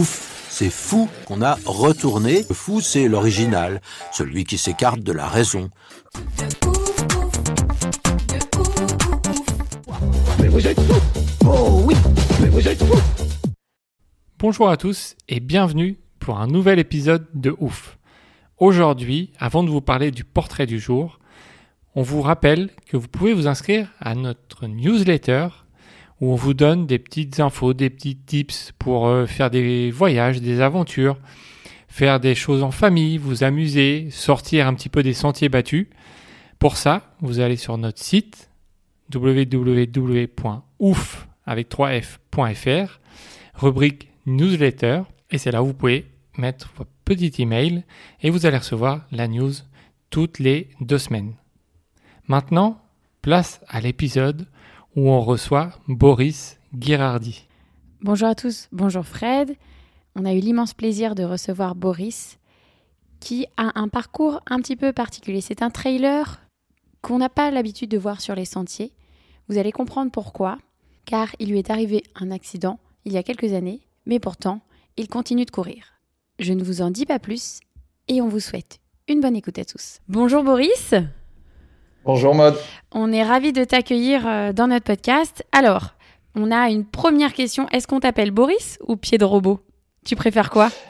Ouf, c'est fou qu'on a retourné. Le fou, c'est l'original, celui qui s'écarte de la raison. Bonjour à tous et bienvenue pour un nouvel épisode de Ouf. Aujourd'hui, avant de vous parler du portrait du jour, on vous rappelle que vous pouvez vous inscrire à notre newsletter où on vous donne des petites infos, des petits tips pour euh, faire des voyages, des aventures, faire des choses en famille, vous amuser, sortir un petit peu des sentiers battus. Pour ça, vous allez sur notre site www.ouf avec 3f.fr, rubrique newsletter, et c'est là où vous pouvez mettre votre petit email et vous allez recevoir la news toutes les deux semaines. Maintenant, place à l'épisode où on reçoit Boris Girardi. Bonjour à tous, bonjour Fred. On a eu l'immense plaisir de recevoir Boris qui a un parcours un petit peu particulier. C'est un trailer qu'on n'a pas l'habitude de voir sur les sentiers. Vous allez comprendre pourquoi, car il lui est arrivé un accident il y a quelques années, mais pourtant, il continue de courir. Je ne vous en dis pas plus et on vous souhaite une bonne écoute à tous. Bonjour Boris, Bonjour Maud. on est ravis de t'accueillir euh, dans notre podcast. Alors, on a une première question. Est-ce qu'on t'appelle Boris ou pied de robot Tu préfères quoi?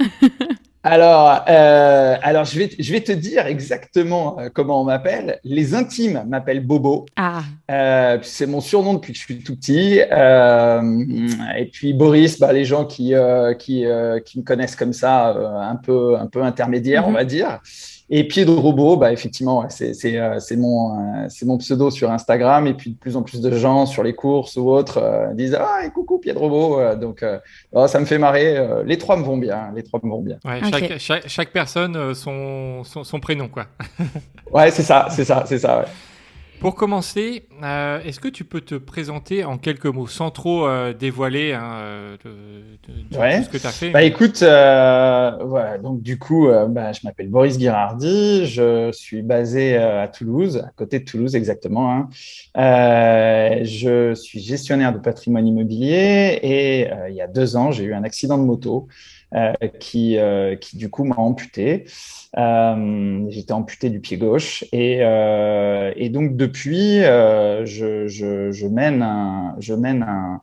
Alors, euh, alors je, vais, je vais te dire exactement euh, comment on m'appelle. Les intimes m'appellent Bobo. Ah, Euh, c'est mon surnom depuis que je suis tout petit. Euh, et puis Boris, bah, les gens qui, qui, qui me connaissent comme ça, un, peu, un peu intermédiaire, on Mhm. va dire. Et pied de robot, bah, effectivement, ouais, c'est c'est, euh, c'est mon, euh, c'est mon pseudo sur Instagram. Et puis de plus en plus de gens sur les courses ou autres euh, disent Ah, et coucou, pied de robot. Donc, euh, oh, ça me fait marrer. Euh, les trois me vont bien. Les trois me vont bien. Ouais, chaque, chaque- chaque personne euh, son, son, son prénom quoi. Ouais, c'est ça, c'est ça, c'est ça. Ouais. Pour commencer, euh, est-ce que tu peux te présenter en quelques mots, sans trop euh, dévoiler hein, euh, de, de- de Ouais. tout ce que tu as fait? Bah écoute, euh, voilà, donc du coup, bah, je m'appelle Boris Guirardi, je suis basé à Toulouse, à côté de Toulouse exactement. hein. Je suis gestionnaire de patrimoine immobilier et il y a deux ans, j'ai eu un accident de moto euh, qui, euh, qui du coup m'a amputé. Euh, j'étais amputé du pied gauche et, euh, et donc depuis, euh, je, je, je mène un, je mène un,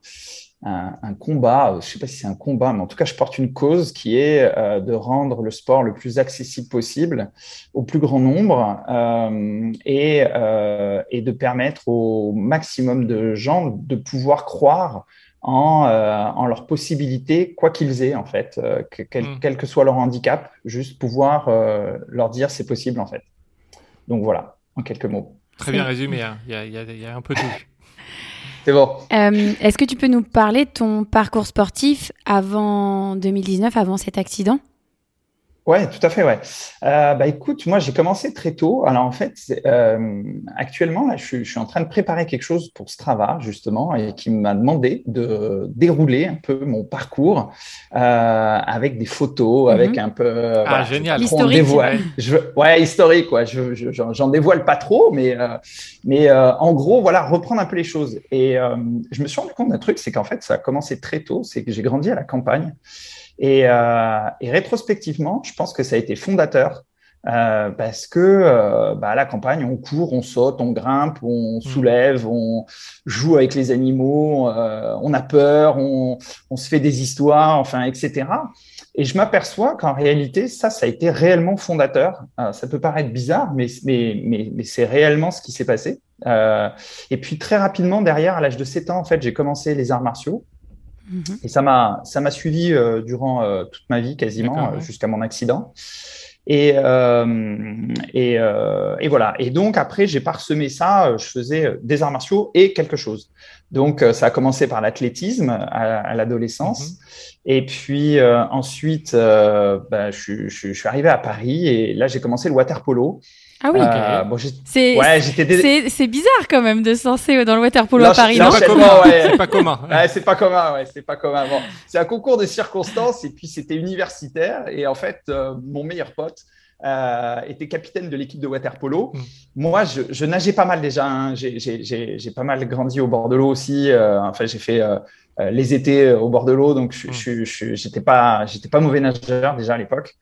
un, combat, je ne sais pas si c'est un combat, mais en tout cas, je porte une cause qui est de rendre le sport le plus accessible possible au plus grand nombre et, et de permettre au maximum de gens de pouvoir croire en, euh, en leurs possibilités, quoi qu'ils aient en fait, euh, que- quel, Mm. quel que soit leur handicap, juste pouvoir euh, leur dire c'est possible en fait. Donc voilà, en quelques mots. Très bien résumé, hein. il y, a, y y un peu tout. C'est bon. Euh, Est-ce que tu peux nous parler de ton parcours sportif avant 2019, avant cet accident? Ouais, tout à fait, ouais. Euh, bah écoute, moi j'ai commencé très tôt. Alors en fait, euh, actuellement là, je suis, je suis en train de préparer quelque chose pour Strava justement et qui m'a demandé de dérouler un peu mon parcours euh, avec des photos, avec Mhm. un peu. euh, Ah, voilà, génial. dévoiler. ouais. Je veux- ouais, historique, quoi. Je, je- j'en j'en dévoile pas trop, mais euh, mais euh, en gros, voilà, reprendre un peu les choses. Et euh, je me suis rendu compte d'un truc, c'est qu'en fait, ça a commencé très tôt. C'est que j'ai grandi à la campagne. Et, euh, et rétrospectivement, je pense que ça a été fondateur euh, parce que euh, bah, à la campagne, on court, on saute, on grimpe, on soulève, on joue avec les animaux, euh, on a peur, on, on se fait des histoires, enfin, etc. Et je m'aperçois qu'en réalité, ça, ça a été réellement fondateur. Euh, ça peut paraître bizarre, mais, mais, mais, mais c'est réellement ce qui s'est passé. Euh, et puis très rapidement, derrière, à l'âge de 7 ans, en fait, j'ai commencé les arts martiaux. Mhm. Et ça m'a ça m'a suivi euh, durant euh, toute ma vie quasiment euh, ouais. jusqu'à mon accident. Et, et, et, voilà. Et donc, après, j'ai parsemé ça. Je faisais des arts martiaux et quelque chose. Donc, ça a commencé par l'athlétisme à, l'adolescence. Mhm. Et puis ensuite, bah, je, je, je, suis arrivé à Paris et là, j'ai commencé le water polo. Ah oui, euh, bon, c'est ouais, c'est bizarre quand même de se lancer dans le water polo à Paris. C'est pas, commun, ouais. pas commun. Ouais, c'est pas commun, ouais, c'est pas commun. Bon, c'est un concours de circonstances et puis c'était universitaire et en fait, euh, mon meilleur pote euh, était capitaine de l'équipe de water polo. Mm. Moi, je, je, nageais pas mal déjà. Hein. J'ai pas mal grandi au bord de l'eau aussi. Euh, enfin, j'ai fait euh, les étés euh, au bord de l'eau, donc je mm. j'étais pas j'étais pas mauvais nageur déjà à l'époque.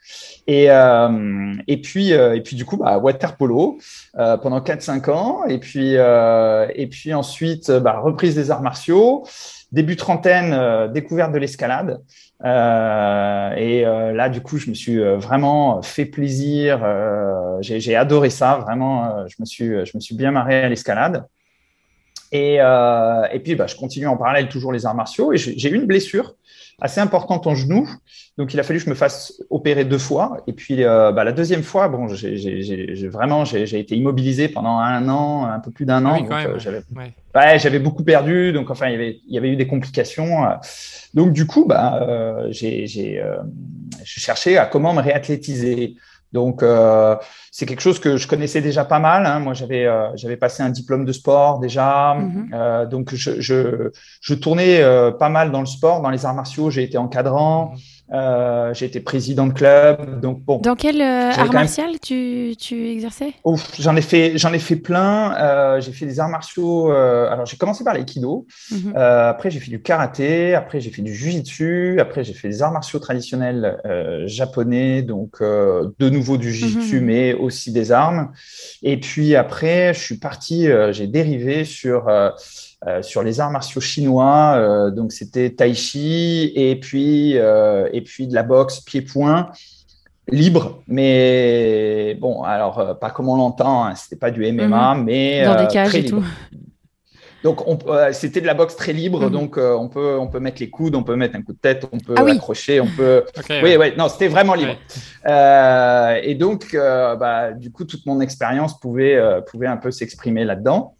Et euh, et puis et puis du coup bah, water polo pendant 4-5 ans et puis et puis ensuite bah, reprise des arts martiaux début trentaine, découverte de l'escalade. Euh, et là, du coup, je me suis vraiment fait plaisir. Euh, J'ai adoré ça, vraiment. je me suis, je me suis bien marré à l'escalade. Et, euh, et puis, bah, je continue en parallèle toujours les arts martiaux. Et j'ai eu une blessure assez importante en genou. Donc, il a fallu que je me fasse opérer deux fois. Et puis, euh, bah, la deuxième fois, bon, j'ai vraiment, j'ai été immobilisé pendant un an, un peu plus d'un ah an. Euh, j'avais ouais. beaucoup perdu. Donc, enfin, il y avait, il y avait eu des complications. Donc, du coup, bah, j'ai cherché à comment me réathlétiser. Donc, euh, c'est quelque chose que je connaissais déjà pas mal. Hein. Moi, j'avais euh, j'avais passé un diplôme de sport déjà. Mhm. Euh, donc, je, je, je tournais pas mal dans le sport, dans les arts martiaux. J'ai été encadrant. Mhm. Euh, j'ai été président de club, donc bon. Dans quel euh, art martial tu, tu exerçais? J'en ai fait, j'en ai fait plein. Euh, j'ai fait des arts martiaux. Euh, alors j'ai commencé par l'aïkido. Mhm. Euh, après j'ai fait du karaté. Après j'ai fait du jujitsu. Après j'ai fait des arts martiaux traditionnels japonais, donc de nouveau du jujitsu, mhm. mais aussi des armes. Et puis après je suis parti, j'ai dérivé sur euh, sur les arts martiaux chinois. Euh, donc c'était tai chi et puis euh, et puis de la boxe pied-point libre, mais bon, alors pas comme on l'entend, hein, c'était pas du MMA, mhm. mais dans des cages et tout. Donc c'était de la boxe très libre, mhm. donc on peut on peut mettre les coudes, on peut mettre un coup de tête, on peut ah accrocher, on peut. oui, oui, non, c'était vraiment libre. et donc bah, du coup toute mon expérience pouvait pouvait un peu s'exprimer là-dedans.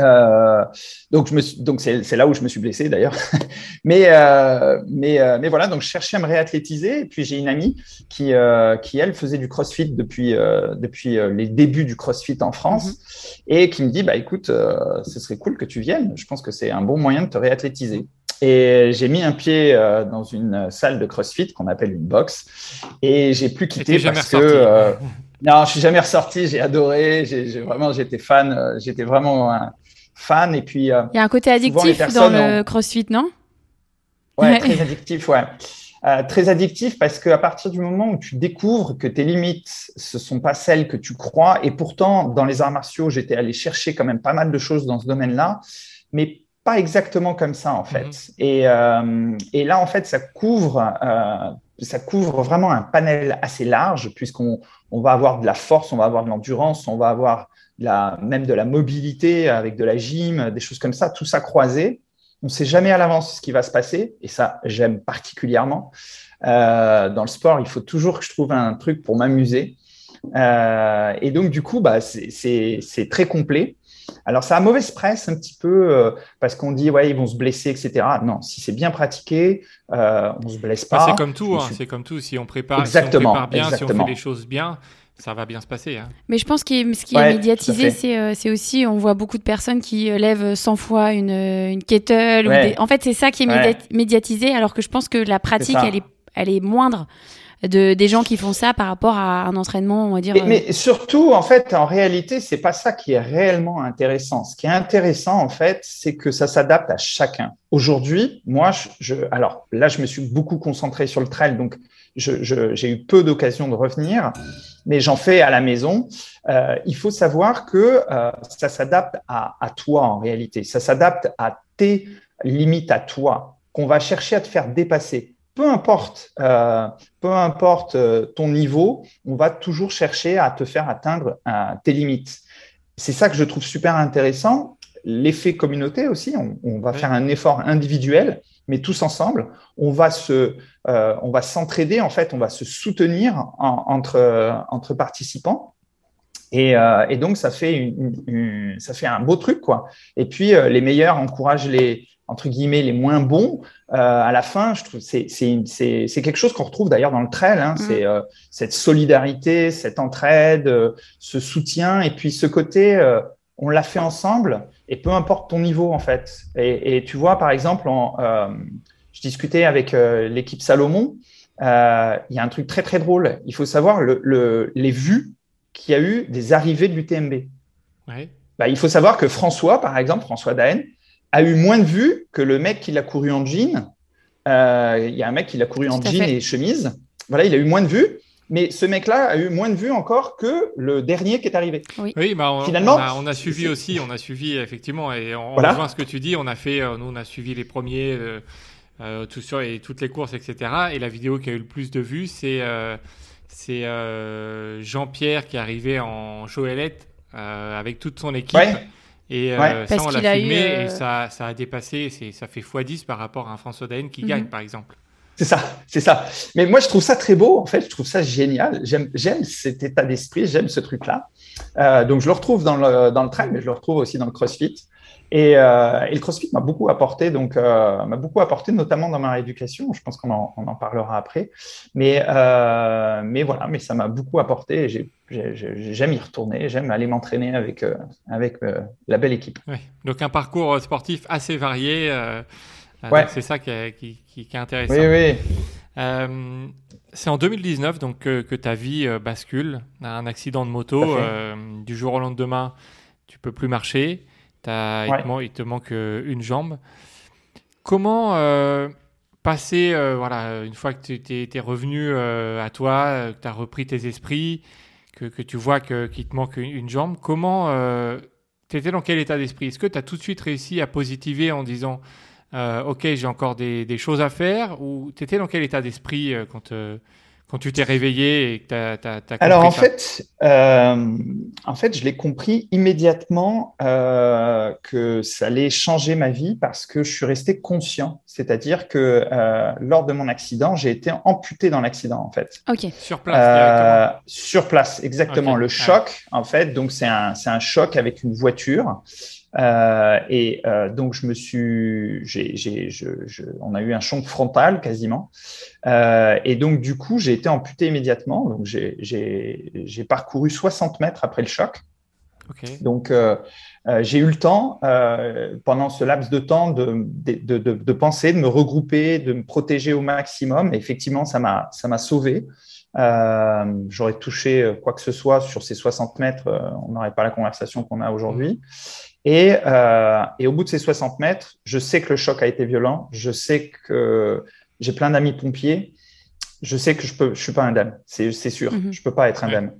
Euh, donc, je me donc c'est, là où je me suis blessé d'ailleurs. mais, euh, mais, euh, mais voilà, donc je cherchais à me réathlétiser. Et puis j'ai une amie qui, qui elle, faisait du crossfit depuis, depuis les débuts du crossfit en France mhm. et qui me dit bah, écoute, ce serait cool que tu viennes. Je pense que c'est un bon moyen de te réathlétiser. Et j'ai mis un pied dans une salle de CrossFit qu'on appelle une box, et j'ai plus quitté parce que non, je suis jamais ressorti. J'ai adoré. J'ai vraiment, j'étais fan. J'étais vraiment un, fan. Et puis, euh, il y a un côté addictif dans le CrossFit, non? Ouais, très addictif, ouais. Euh, très addictif parce qu'à partir du moment où tu découvres que tes limites, ce sont pas celles que tu crois, et pourtant, dans les arts martiaux, j'étais allé chercher quand même pas mal de choses dans ce domaine-là, mais pas exactement comme ça, en fait. Mhm. Et, euh, et, là, en fait, ça couvre, euh, ça couvre vraiment un panel assez large, puisqu'on on va avoir de la force, on va avoir de l'endurance, on va avoir la, même de la mobilité avec de la gym, des choses comme ça, tout ça croisé. On ne sait jamais à l'avance ce qui va se passer, et ça, j'aime particulièrement. Euh, dans le sport, il faut toujours que je trouve un truc pour m'amuser. Euh, et donc, du coup, bah, c'est très complet. Alors, ça a mauvaise presse un petit peu euh, parce qu'on dit, ouais, ils vont se blesser, etc. Non, si c'est bien pratiqué, on se blesse pas. c'est comme tout, hein, c'est comme tout. Si on prépare, exactement, si on prépare bien, si on fait les choses bien, ça va bien se passer. Hein. Mais je pense que ce qui est médiatisé, euh, c'est aussi, on voit beaucoup de personnes qui euh, lèvent 100 fois une, euh, une kettle. En fait, c'est ça qui est médiatisé, alors que je pense que la pratique, elle est, elle est moindre. De, des gens qui font ça par rapport à un entraînement, on va dire. Mais, surtout, en fait, en réalité, c'est pas ça qui est réellement intéressant. Ce qui est intéressant, en fait, c'est que ça s'adapte à chacun. Aujourd'hui, moi, je, alors là, je me suis beaucoup concentré sur le trail, donc j'ai eu peu d'occasions de revenir, mais j'en fais à la maison. Euh, il faut savoir que euh, ça s'adapte à, à, toi en réalité. Ça s'adapte à tes limites à toi, qu'on va chercher à te faire dépasser. Peu importe, euh, peu importe ton niveau, on va toujours chercher à te faire atteindre tes limites. C'est ça que je trouve super intéressant. l'effet communauté aussi. On, va faire un effort individuel, mais tous ensemble, on va se, on va s'entraider en fait, on va se soutenir entre entre participants. Et, et, donc ça fait une, ça fait un beau truc quoi. Et puis les meilleurs encouragent les entre guillemets les moins bons, euh, à la fin, je trouve c'est c'est quelque chose qu'on retrouve d'ailleurs dans le trail. Hein, mm. C'est euh, cette solidarité, cette entraide, euh, ce soutien, et puis ce côté, on l'a fait ensemble, et peu importe ton niveau en fait. Et, et tu vois, par exemple, en, je discutais avec l'équipe Salomon. Il y a un truc très très drôle. Il faut savoir le, le, les vues qu'il y a eu des arrivées de l'UTMB. Ouais. Bah, il faut savoir que François, par exemple, François Daen, a eu moins de vues que le mec qui l'a couru en jean. Euh, il y a un mec qui l'a couru en jean et chemise. Voilà, il a eu moins de vues. Mais ce mec-là a eu moins de vues encore que le dernier qui est arrivé. Oui, bah on, Finalement, on a, suivi aussi, on a suivi effectivement, et on, rejoint ce que tu dis. On a fait, euh, nous, on a suivi les premiers, euh, tout sur et toutes les courses, etc. Et la vidéo qui a eu le plus de vues, c'est c'est Jean-Pierre qui est arrivé en Joëlette avec toute son équipe. Et euh, ça, on l'a filmé et euh, ça, ça a dépassé, ça fait x10 par rapport à un François Daen qui mhm. gagne, par exemple. C'est ça, c'est ça. Mais moi, je trouve ça très beau, en fait, je trouve ça génial. J'aime cet état d'esprit, j'aime ce truc-là. Euh, donc, je le retrouve dans le, dans le trail, mais je le retrouve aussi dans le CrossFit. Et, euh, le CrossFit m'a beaucoup apporté, donc euh, m'a beaucoup apporté, notamment dans ma rééducation. Je pense qu'on en, en, parlera après, mais mais voilà, mais ça m'a beaucoup apporté. J'aime y retourner, j'aime aller m'entraîner avec avec la belle équipe. Donc un parcours sportif assez varié. Ouais. C'est ça qui est, qui, qui est, intéressant. Oui, oui. c'est en 2019 donc que, que ta vie bascule, un accident de moto du jour au lendemain, tu peux plus marcher il, te manque euh, une jambe. Comment euh, passer, euh, voilà, une fois que tu es, revenu à toi, que tu as repris tes esprits, que, que tu vois qu'il te manque une, jambe, comment tu étais dans quel état d'esprit? Est-ce que tu as tout de suite réussi à positiver en disant Ok, j'ai encore des, des, choses à faire Ou tu étais dans quel état d'esprit quand quand tu t'es réveillé et que tu as, compris Alors en fait, euh, en fait, je l'ai compris immédiatement euh, que ça allait changer ma vie parce que je suis resté conscient. C'est-à-dire que euh, lors de mon accident, j'ai été amputé dans l'accident en fait. Ok. Sur place. sur place, exactement. Le choc, en fait, donc c'est un, c'est un choc avec une voiture. Euh, et euh, donc, je me suis, je, je, on a eu un choc frontal quasiment. Euh, et donc, du coup, j'ai été amputé immédiatement. Donc, j'ai, parcouru 60 mètres après le choc. Okay. Donc, j'ai eu le temps, pendant ce laps de temps, de, de, de, de, penser, de me regrouper, de me protéger au maximum. Et effectivement, ça m'a, ça m'a sauvé. J'aurais touché quoi que ce soit sur ces 60 mètres, on n'aurait pas la conversation qu'on a aujourd'hui. Et, euh, et, au bout de ces 60 mètres, je sais que le choc a été violent. Je sais que j'ai plein d'amis pompiers. Je sais que je peux, je suis pas indemne, c'est sûr. Mm-hmm. Je peux pas être indemne.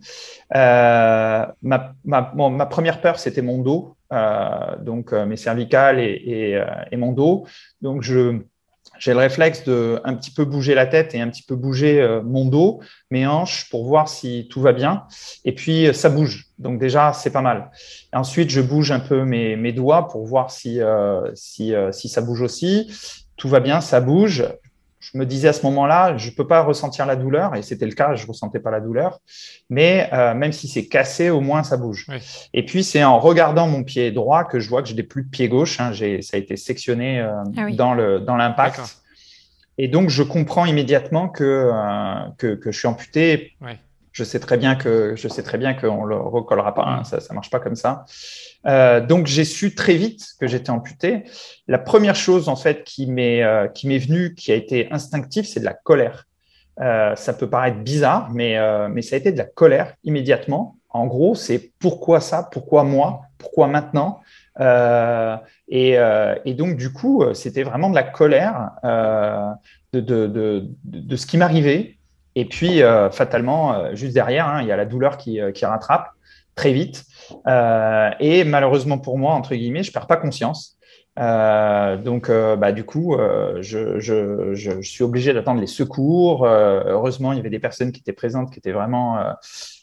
Euh, ma, ma, ma, première peur, c'était mon dos, euh, donc euh, mes cervicales et, et, euh, et, mon dos. Donc je, j'ai le réflexe de un petit peu bouger la tête et un petit peu bouger euh, mon dos, mes hanches pour voir si tout va bien. Et puis euh, ça bouge. Donc déjà c'est pas mal. ensuite je bouge un peu mes, doigts pour voir si euh, si, si ça bouge aussi. Tout va bien, ça bouge. Je me disais à ce moment-là, je peux pas ressentir la douleur et c'était le cas, je ressentais pas la douleur. Mais même si c'est cassé, au moins ça bouge. Et puis c'est en regardant mon pied droit que je vois que je n'ai plus de pied gauche. Hein. Ça a été sectionné ah dans le dans l'impact. Et donc, je comprends immédiatement que, euh, que, que, je suis amputé. Je sais très bien que je sais très bien qu'on le recollera pas. Hein, ça, ça marche pas comme ça. Euh, donc, j'ai su très vite que j'étais amputé. La première chose en fait qui m'est euh, qui m'est venue, qui a été instinctive, c'est de la colère. Euh, ça peut paraître bizarre, mais mais ça a été de la colère immédiatement. En gros, c'est pourquoi ça, pourquoi moi, pourquoi maintenant? Et, donc, du coup, c'était vraiment de la colère de, de, de, ce qui m'arrivait. Et puis, fatalement, juste derrière, hein, il y a la douleur qui, qui rattrape très vite. et malheureusement pour moi, entre guillemets, je perds pas conscience. Euh, donc, euh, bah, du coup, euh, je, je, je, suis obligé d'attendre les secours. heureusement, il y avait des personnes qui étaient présentes, qui étaient vraiment,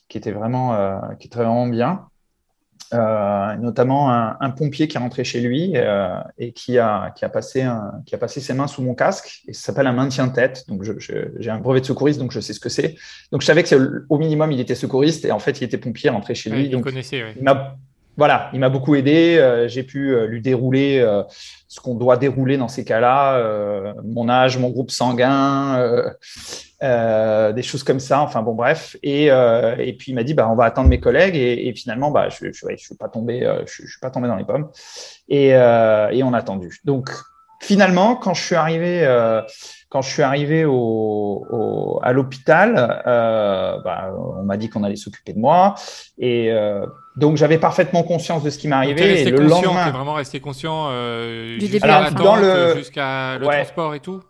qui étaient vraiment, qui étaient vraiment bien. Euh, notamment un, pompier qui est rentré chez lui euh, et qui a, qui, a passé qui a passé ses mains sous mon casque. Et ça s'appelle un maintien-tête. Donc, j'ai un brevet de secouriste, donc je sais ce que c'est. Donc, je savais que au minimum, il était secouriste et en fait, il était pompier rentré chez lui. donc, connaissait, il voilà, il m'a beaucoup aidé. Euh, j'ai pu euh, lui dérouler euh, ce qu'on doit dérouler dans ces cas-là, mon âge, mon groupe sanguin, des choses comme ça. Enfin bon, bref. Et, et puis il m'a dit, bah, on va attendre mes collègues. Et, finalement, bah, je, je, je, suis pas tombé, je, je, suis pas tombé dans les pommes. Et, et on a attendu. Donc finalement, quand je suis arrivé, quand je suis arrivé au, à l'hôpital, euh, bah, on m'a dit qu'on allait s'occuper de moi. Et euh, donc, j'avais parfaitement conscience de ce qui m'arrivait. Et le lendemain. vraiment resté conscient euh, jusqu'à le... jusqu'à le transport et tout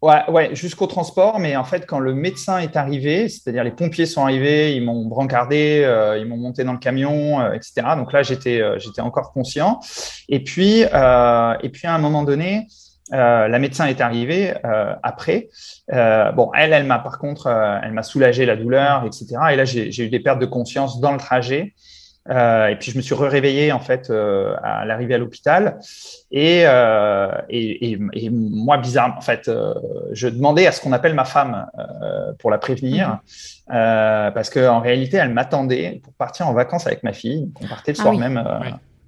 Ouais, ouais jusqu'au transport. Mais en fait, quand le médecin est arrivé, c'est-à-dire les pompiers sont arrivés, ils m'ont brancardé, euh, ils m'ont monté dans le camion, euh, etc. Donc là, j'étais, j'étais encore conscient. Et puis, et puis à un moment donné, euh, la médecin est arrivée euh, après. Euh, bon, elle, elle m'a par contre, elle m'a soulagé la douleur, etc. Et là, j'ai eu des pertes de conscience dans le trajet. Et puis je me suis réveillé en fait à l'arrivée à l'hôpital et, et, et, moi bizarrement en fait je demandais à ce qu'on appelle ma femme pour la prévenir mmh. parce qu'en réalité elle m'attendait pour partir en vacances avec ma fille. On partait le ah soir même.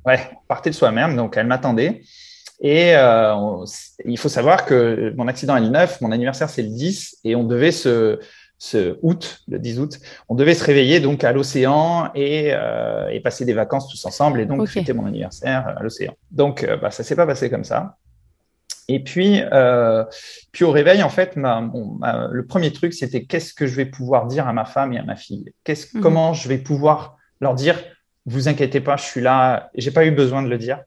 Ouais, on partait le soir même donc elle m'attendait. Et euh, il faut savoir que mon accident est le 9, mon anniversaire c'est le 10, et on devait se, ce août, le 10 août, on devait se réveiller donc à l'océan et, euh, et, passer des vacances tous ensemble et donc fêter mon anniversaire à l'océan. Donc euh, bah, ça s'est pas passé comme ça. Et puis, euh, puis au réveil, en fait, ma, le premier truc, c'était qu'est-ce que je vais pouvoir dire à ma femme et à ma fille? Qu'est-ce, mhm. Comment je vais pouvoir leur dire, vous inquiétez pas, je suis là, j'ai pas eu besoin de le dire.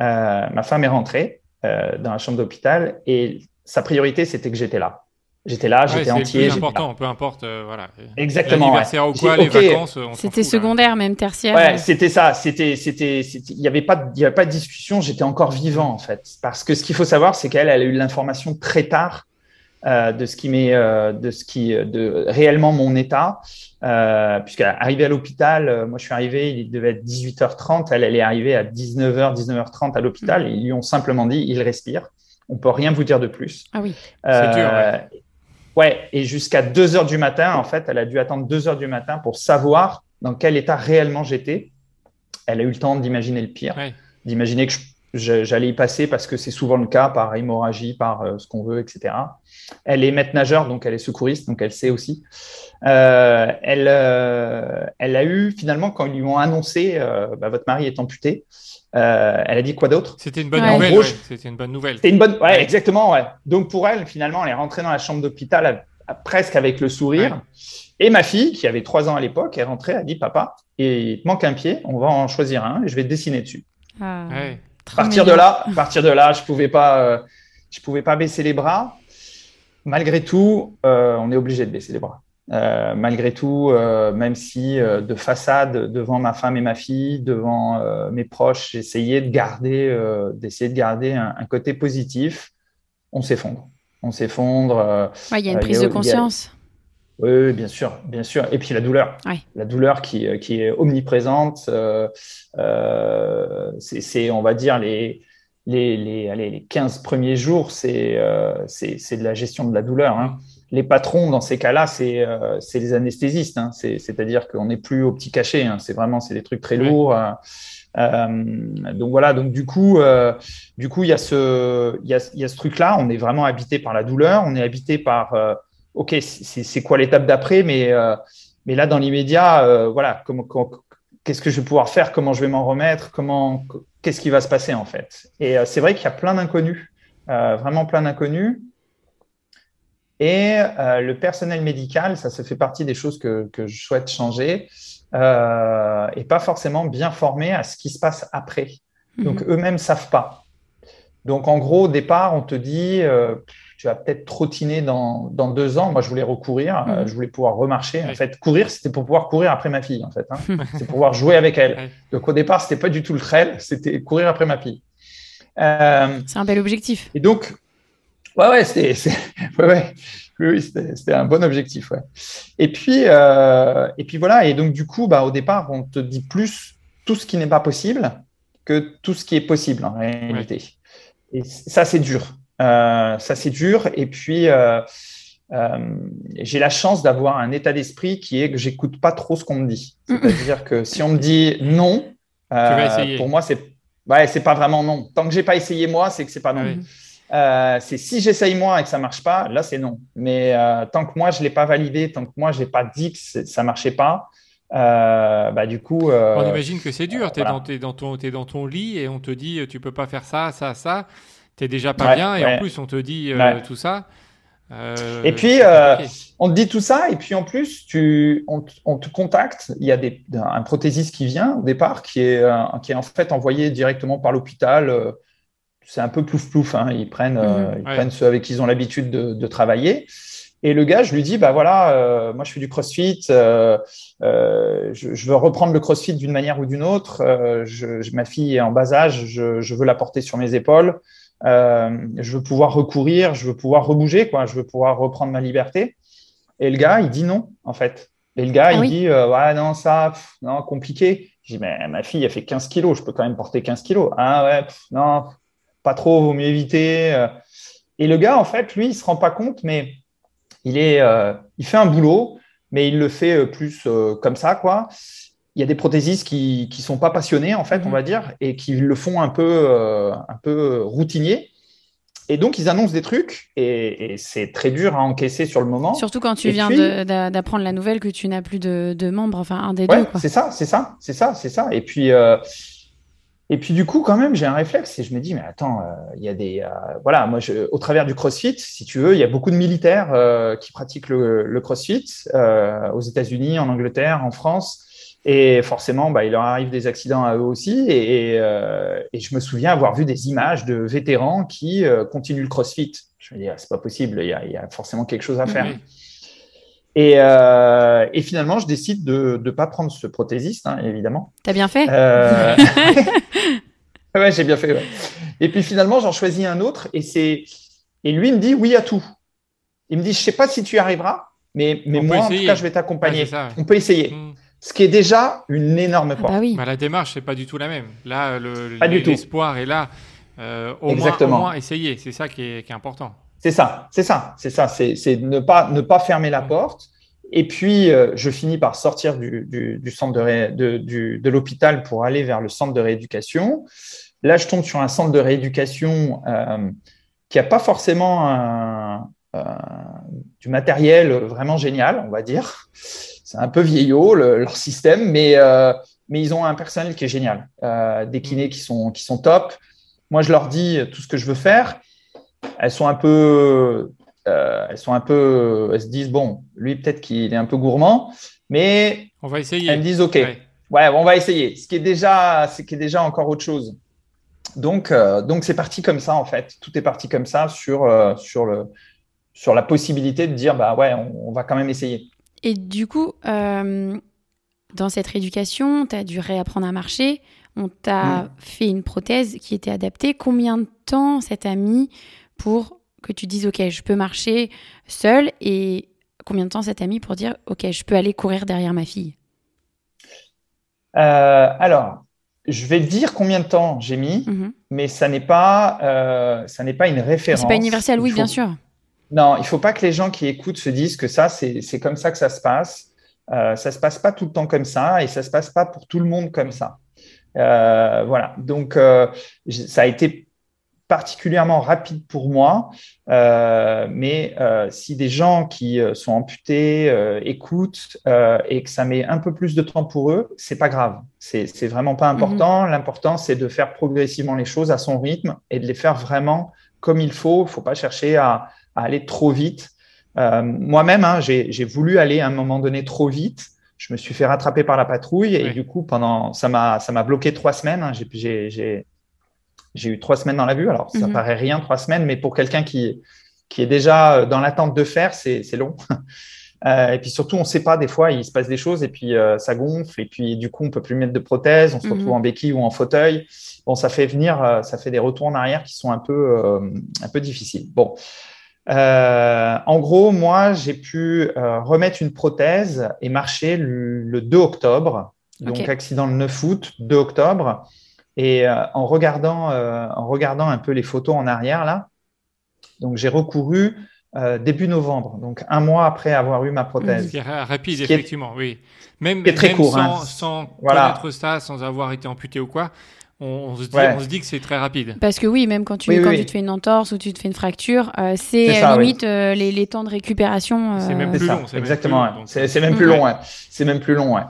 Euh, ma femme est rentrée euh, dans la chambre d'hôpital et sa priorité, c'était que j'étais là. J'étais là, j'étais entier. C'est important, peu importe, euh, voilà. Exactement. L'anniversaire ou quoi, les vacances. C'était secondaire, même tertiaire. Ouais, c'était ça. C'était, c'était, il n'y avait pas, il y avait pas de discussion. J'étais encore vivant en fait, parce que ce qu'il faut savoir, c'est qu'elle, elle a eu l'information très tard euh, de ce qui met, euh, de ce qui, de réellement mon état. Euh, Puisqu'arrivée à l'hôpital, euh, moi je suis arrivé, il devait être 18h30, elle, elle est arrivée à 19h, 19h30 à l'hôpital. Ils lui ont simplement dit, il respire. On peut rien vous dire de plus. Ah oui. C'est dur. Ouais. et jusqu'à 2 heures du matin, en fait, elle a dû attendre 2 heures du matin pour savoir dans quel état réellement j'étais. Elle a eu le temps d'imaginer le pire, d'imaginer que j'allais y passer parce que c'est souvent le cas par hémorragie, par euh, ce qu'on veut, etc. Elle est maître nageur, donc elle est secouriste, donc elle sait aussi. Euh, elle, euh, elle a eu finalement quand ils lui ont annoncé bah, votre mari est amputé. Elle a dit quoi d'autre? C'était une bonne nouvelle. C'était une bonne nouvelle. C'était une bonne, ouais, exactement, ouais. Donc pour elle, finalement, elle est rentrée dans la chambre d'hôpital presque avec le sourire. Et ma fille, qui avait trois ans à l'époque, est rentrée, a dit papa, il te manque un pied, on va en choisir un et je vais dessiner dessus. Ah partir de là, partir de là, je pouvais pas, euh, je pouvais pas baisser les bras. Malgré tout, euh, on est obligé de baisser les bras. Euh, malgré tout, même si de façade devant ma femme et ma fille, devant mes proches, j'essayais de garder, d'essayer de garder un, côté positif, on s'effondre. On s'effondre. Il y a une prise de conscience. Oui, bien sûr, bien sûr. Et puis la douleur, la douleur qui, euh, qui est omniprésente. Euh, euh, c'est, on va dire, les, les, les, allez, les 15 premiers jours, c'est, c'est, de la gestion de la douleur. Hein. Les patrons, dans ces cas-là, c'est, c'est les anesthésistes. Hein. C'est, à dire qu'on n'est plus au petit cachet. Hein. C'est vraiment c'est des trucs très lourds. donc voilà, donc du coup, du coup, il y a ce, il y a, y a ce truc-là. On est vraiment habité par la douleur. On est habité par OK, c'est quoi l'étape d'après, mais, euh, mais là, dans l'immédiat, euh, voilà, qu'est-ce que je vais pouvoir faire, comment je vais m'en remettre, comment, qu'est-ce qui va se passer en fait. Et euh, c'est vrai qu'il y a plein d'inconnus, vraiment plein d'inconnus. Et le personnel médical, ça, se fait partie des choses que, que je souhaite changer, et pas forcément bien formé à ce qui se passe après. Donc mhm. eux-mêmes savent pas. Donc en gros, au départ, on te dit tu vas peut-être trottiner dans, dans, deux ans. Moi, je voulais recourir, euh, mm. je voulais pouvoir remarcher. En fait, courir, c'était pour pouvoir courir après ma fille, en fait. Hein. c'est pour pouvoir jouer avec elle. Donc, au départ, c'était pas du tout le trail, c'était courir après ma fille. Euh, c'est un bel objectif. Et donc, ouais, ouais, c'était, ouais, ouais. Oui, c'était un bon objectif. Ouais. Et puis, euh, et puis voilà. Et donc, du coup, bah, au départ, on te dit plus tout ce qui n'est pas possible que tout ce qui est possible en réalité. Et ça, c'est dur. Euh, ça, c'est dur. Et puis, euh, j'ai la chance d'avoir un état d'esprit qui est que j'écoute pas trop ce qu'on me dit. C'est-à-dire que si on me dit non, pour moi, c'est ouais, c'est pas vraiment non. Tant que j'ai pas essayé moi, c'est que c'est pas non. C'est si j'essaye moi et que ça marche pas, là c'est non. Mais tant que moi je l'ai pas validé, tant que moi je n'ai pas dit que ça marchait pas, bah du coup. on imagine que c'est dur. Tu es, dans ton, es dans ton lit et on te dit tu peux pas faire ça, ça, ça t'es déjà pas bien et en plus on te dit euh, tout ça. Euh, et puis euh, on te dit tout ça et puis en plus tu, on, te contacte. Il y a des, un prothésiste qui vient au départ qui est, qui est en fait envoyé directement par l'hôpital. C'est un peu plouf plouf. Hein. Ils prennent, mhm. ils prennent ceux avec qui ils ont l'habitude de, travailler. Et le gars, je lui dis, bah voilà, moi je fais du CrossFit, je, je, veux reprendre le CrossFit d'une manière ou d'une autre. Je, ma fille est en bas âge, je, veux la porter sur mes épaules. Euh, je veux pouvoir recourir, je veux pouvoir rebouger, quoi, je veux pouvoir reprendre ma liberté. Et le gars, il dit non, en fait. Et le gars, ah il dit, euh, ouais, non, ça, non, compliqué. Je dis, mais ma fille, elle fait 15 kilos, je peux quand même porter 15 kilos. Ah ouais, non, pas trop, vaut mieux éviter. Euh. Et le gars, en fait, lui, il se rend pas compte, mais il, est, il fait un boulot, mais il le fait plus comme ça, quoi il y a des prothésistes qui ne sont pas passionnés, en fait, on mhm. va dire, et qui le font un peu, euh, un peu routinier. Et donc, ils annoncent des trucs, et, c'est très dur à encaisser sur le moment. Surtout quand tu viens d'apprendre la nouvelle que tu n'as plus de, membres, enfin, un des deux. C'est ça, c'est ça, c'est ça, c'est ça. Et puis, euh, et puis, du coup, quand même, j'ai un réflexe, et je me dis, mais attends, euh, il y a des. voilà, moi, je, au travers du CrossFit, si tu veux, il y a beaucoup de militaires qui pratiquent le, le CrossFit aux États-Unis, en Angleterre, en France. Et forcément, bah, il leur arrive des accidents à eux aussi. Et, euh, et, je me souviens avoir vu des images de vétérans qui euh, continuent le CrossFit. Je me dis, ah, c'est pas possible, il y, a, il y, a, forcément quelque chose à faire. Et, euh, et, finalement, je décide de ne pas prendre ce prothésiste, hein, évidemment. T'as bien fait euh, Ouais, j'ai bien fait. Ouais. Et puis finalement, j'en choisis un autre. Et, c'est... et lui me dit oui à tout. Il me dit, je sais pas si tu y arriveras, mais, mais moi, en tout cas, je vais t'accompagner. On peut essayer. Hmm. Ce qui est déjà une énorme porte. Ah bah la démarche, c'est pas du tout la même. Là, l'espoir est là. Euh, au, Exactement. Moins, essayer, c'est ça qui est, important. C'est ça, c'est ça, c'est ça. C'est ne pas, ne pas fermer la porte. Et puis, euh, je finis par sortir du, centre de, l'hôpital pour aller vers le centre de rééducation. Là, je tombe sur un centre de rééducation euh, qui n'a pas forcément un, du matériel vraiment génial, on va dire c'est un peu vieillot leur système, mais, euh, mais ils ont un personnel qui est génial, euh, des kinés qui sont, qui sont top. Moi, je leur dis tout ce que je veux faire. Elles sont un peu, euh, elles sont un peu, elles se disent bon, lui peut-être qu'il est un peu gourmand, mais on va essayer. Elles me disent ok, ouais, on va essayer. Ce qui est déjà, ce qui est déjà encore autre chose. Donc, donc c'est parti comme ça en fait. Tout est parti comme ça sur sur le sur la possibilité de dire bah ouais, on va quand même essayer. Et du coup, euh, dans cette rééducation, tu as dû réapprendre à marcher. On t'a mm. fait une prothèse qui était adaptée. Combien de temps ça t'a mis pour que tu dises, OK, je peux marcher seul Et combien de temps ça t'a mis pour dire, OK, je peux aller courir derrière ma fille? Euh, Alors, je vais dire combien de temps j'ai mis, mm-hmm. mais ça n'est pas, euh, ça n'est pas une référence. C'est pas universel, oui, bien sûr. Non, il ne faut pas que les gens qui écoutent se disent que ça, c'est comme ça que ça se passe. Euh, ça ne se passe pas tout le temps comme ça et ça ne se passe pas pour tout le monde comme ça. Euh, voilà, donc ça a été particulièrement rapide pour moi, mais si des gens qui sont amputés écoutent et que ça met un peu plus de temps pour eux, c'est pas grave. C'est vraiment pas important. Mhm. L'important, c'est de faire progressivement les choses à son rythme et de les faire vraiment comme il faut. Il ne faut pas chercher à, à aller trop vite. Euh, moi-même, hein, j'ai voulu aller à un moment donné trop vite. Je me suis fait rattraper par la patrouille et du coup, pendant ça m'a ça m'a bloqué trois semaines. Hein. J'ai j'ai eu trois semaines dans la vue. Alors, ça mhm. paraît rien trois semaines, mais pour quelqu'un qui qui est déjà dans l'attente de faire, c'est long. Euh, et puis surtout, on ne sait pas, des fois, il se passe des choses et puis euh, ça gonfle et puis du coup, on peut plus mettre de prothèse, on se retrouve mhm. en béquille ou en fauteuil. Bon, ça fait venir, euh, ça fait des retours en arrière qui sont un peu, un peu difficiles. Bon, euh, en gros, moi, j'ai pu euh, remettre une prothèse et marcher le, 2 octobre Donc, accident le 9 août, 2 octobre. Et euh, en, regardant, euh, en regardant un peu les photos en arrière, là, donc j'ai recouru euh, début novembre, donc un mois après avoir eu ma Ce prothèse. qui est ra- rapide, Ce qui est- effectivement, oui. Même, est très même court, sans, hein. sans Voilà. connaître ça, sans avoir été amputé ou quoi, on, on se, dit, Ouais. on se dit que c'est très rapide. Parce que oui, même quand tu, Oui, quand oui. tu te fais une entorse ou tu te fais une fracture, euh, c'est C'est euh, oui. limite euh, les, les temps de récupération. C'est euh, même C'est plus long, c'est même exactement. C'est c'est même plus long. C'est même plus long. ouais.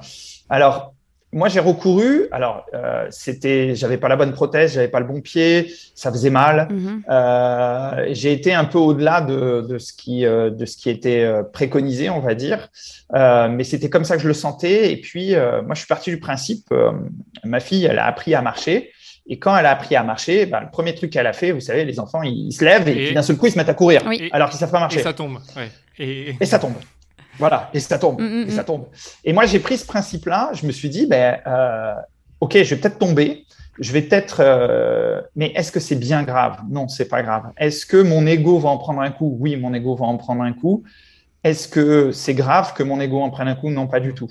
Alors, moi, j'ai recouru. Alors, euh, c'était, j'avais pas la bonne prothèse, j'avais pas le bon pied, ça faisait mal. mhm. Euh, j'ai été un peu au-delà de, de ce qui euh, de ce qui était euh, préconisé, on va dire. Euh, mais c'était comme ça que je le sentais. Et puis, euh, moi, je suis parti du principe. euh, ma fille, elle a appris à marcher. Et quand elle a appris à marcher, ben, le premier truc qu'elle a fait, vous savez, les enfants, ils, ils se lèvent et, Et- d'un seul coup, ils se mettent à courir, Oui. Alors qu'ils savent pas marcher. Et ça tombe. Ouais. Et, Et ça tombe. Voilà, et ça tombe, Mm, mm, et ça mm. tombe. Et moi, j'ai pris ce principe-là. Je me suis dit, ben, euh, ok, je vais peut-être tomber. Je vais peut-être, euh, mais est-ce que c'est bien grave? Non, c'est pas grave. Est-ce que mon ego va en prendre un coup? Oui, mon ego va en prendre un coup. Est-ce que c'est grave que mon ego en prenne un coup? Non, pas du tout.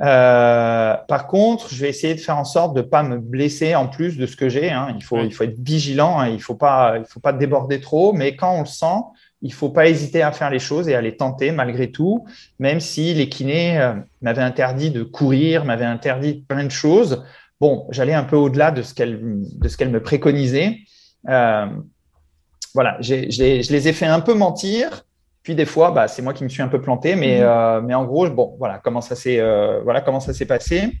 Euh, par contre, je vais essayer de faire en sorte de pas me blesser en plus de ce que j'ai. hein. Il faut, il faut être vigilant. hein. Il faut pas, il faut pas déborder trop. Mais quand on le sent, il faut pas hésiter à faire les choses et à les tenter malgré tout, même si les kinés euh, m'avaient interdit de courir, m'avaient interdit plein de choses. Bon, j'allais un peu au-delà de ce qu'elle de ce qu'elle me préconisait. Euh, voilà, j'ai- je les, je les ai fait un peu mentir. Puis des fois, bah, c'est moi qui me suis un peu planté, mais, Mhm. euh, mais en gros, bon, voilà comment ça s'est voilà comment ça s'est passé.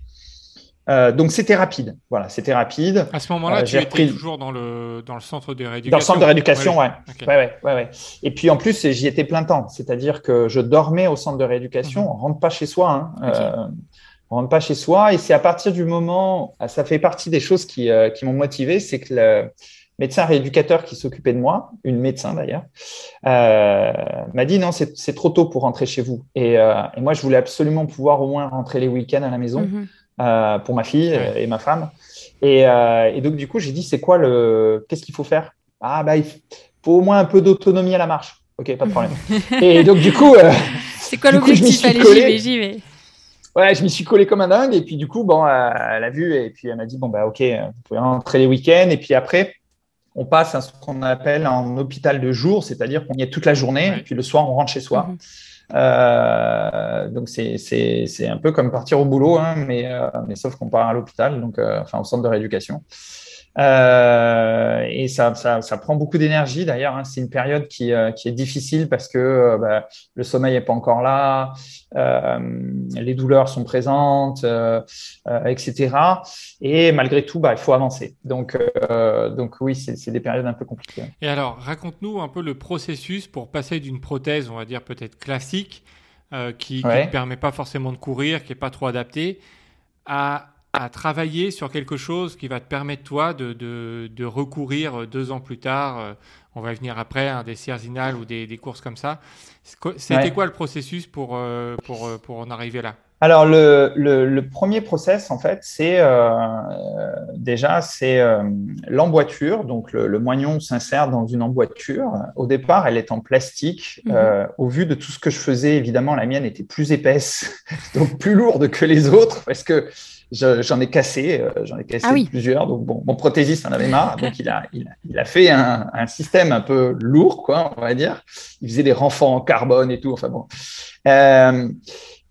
Euh, donc c'était rapide, voilà, c'était rapide. à ce moment-là, Euh, tu j'ai étais repris- toujours dans le, dans le centre de rééducation. Dans le centre de rééducation, ouais. Ouais, ouais, ouais, ouais. Et puis en plus, j'y étais plein temps. C'est-à-dire que je dormais au centre de rééducation. Mhm. On rentre pas chez soi. Hein. Euh, on rentre pas chez soi. Et c'est à partir du moment, ah, ça fait partie des choses qui, euh, qui m'ont motivé, c'est que le médecin rééducateur qui s'occupait de moi, une médecin d'ailleurs, euh, m'a dit non, c'est c'est trop tôt pour rentrer chez vous. Et, euh, et moi, je voulais absolument pouvoir au moins rentrer les week-ends à la maison Mhm. Euh, pour ma fille Ouais. euh, et ma femme. Et, euh, et donc, du coup, j'ai dit, c'est quoi le. Qu'est-ce qu'il faut faire? Ah, bah, il faut au moins un peu d'autonomie à la marche. Ok, pas de problème. et donc, du coup, C'est quoi l'objectif? Allez, collé. j'y vais, j'y vais. ouais, je m'y suis collé comme un dingue. Et puis, du coup, bon, elle a vu et puis elle m'a dit, bon, bah, ok, vous pouvez rentrer les week-ends. Et puis après, on passe à ce qu'on appelle un hôpital de jour, c'est-à-dire qu'on y est toute la journée. Ouais. Et puis, le soir, on rentre chez soi. Mhm. Euh, donc c'est un peu comme partir au boulot, hein, mais euh, mais sauf qu'on part à l'hôpital, donc euh, enfin au centre de rééducation. Euh, et ça, ça, ça prend beaucoup d'énergie d'ailleurs. Hein. C'est une période qui, euh, qui est difficile parce que euh, bah, le sommeil n'est pas encore là, les douleurs sont présentes, etc. Et malgré tout, bah, il faut avancer. Donc, donc oui, c'est des périodes un peu compliquées. Et alors, raconte-nous un peu le processus pour passer d'une prothèse, on va dire peut-être classique, qui Ouais. ne permet pas forcément de courir, qui n'est pas trop adaptée, à, à travailler sur quelque chose qui va te permettre, toi, de, de, de recourir euh, deux ans plus tard. euh, on va y venir après, hein, des Sierzinal ou des, des courses comme ça. C'était Ouais. quoi le processus pour, euh, pour, pour en arriver là? Alors le, le, le premier process en fait, c'est euh, déjà c'est l'emboîture. Donc le, le moignon s'insère dans une emboîture. Au départ, elle est en plastique. Mhm. Au vu de tout ce que je faisais, évidemment, la mienne était plus épaisse, donc plus lourde que les autres parce que je- j'en ai cassé, euh, j'en ai cassé Ah oui. plusieurs. Donc bon, mon prothésiste en avait marre, donc il a, il a, il a fait un, un système un peu lourd, quoi, on va dire. Il faisait des renforts en carbone et tout. Enfin bon. Euh,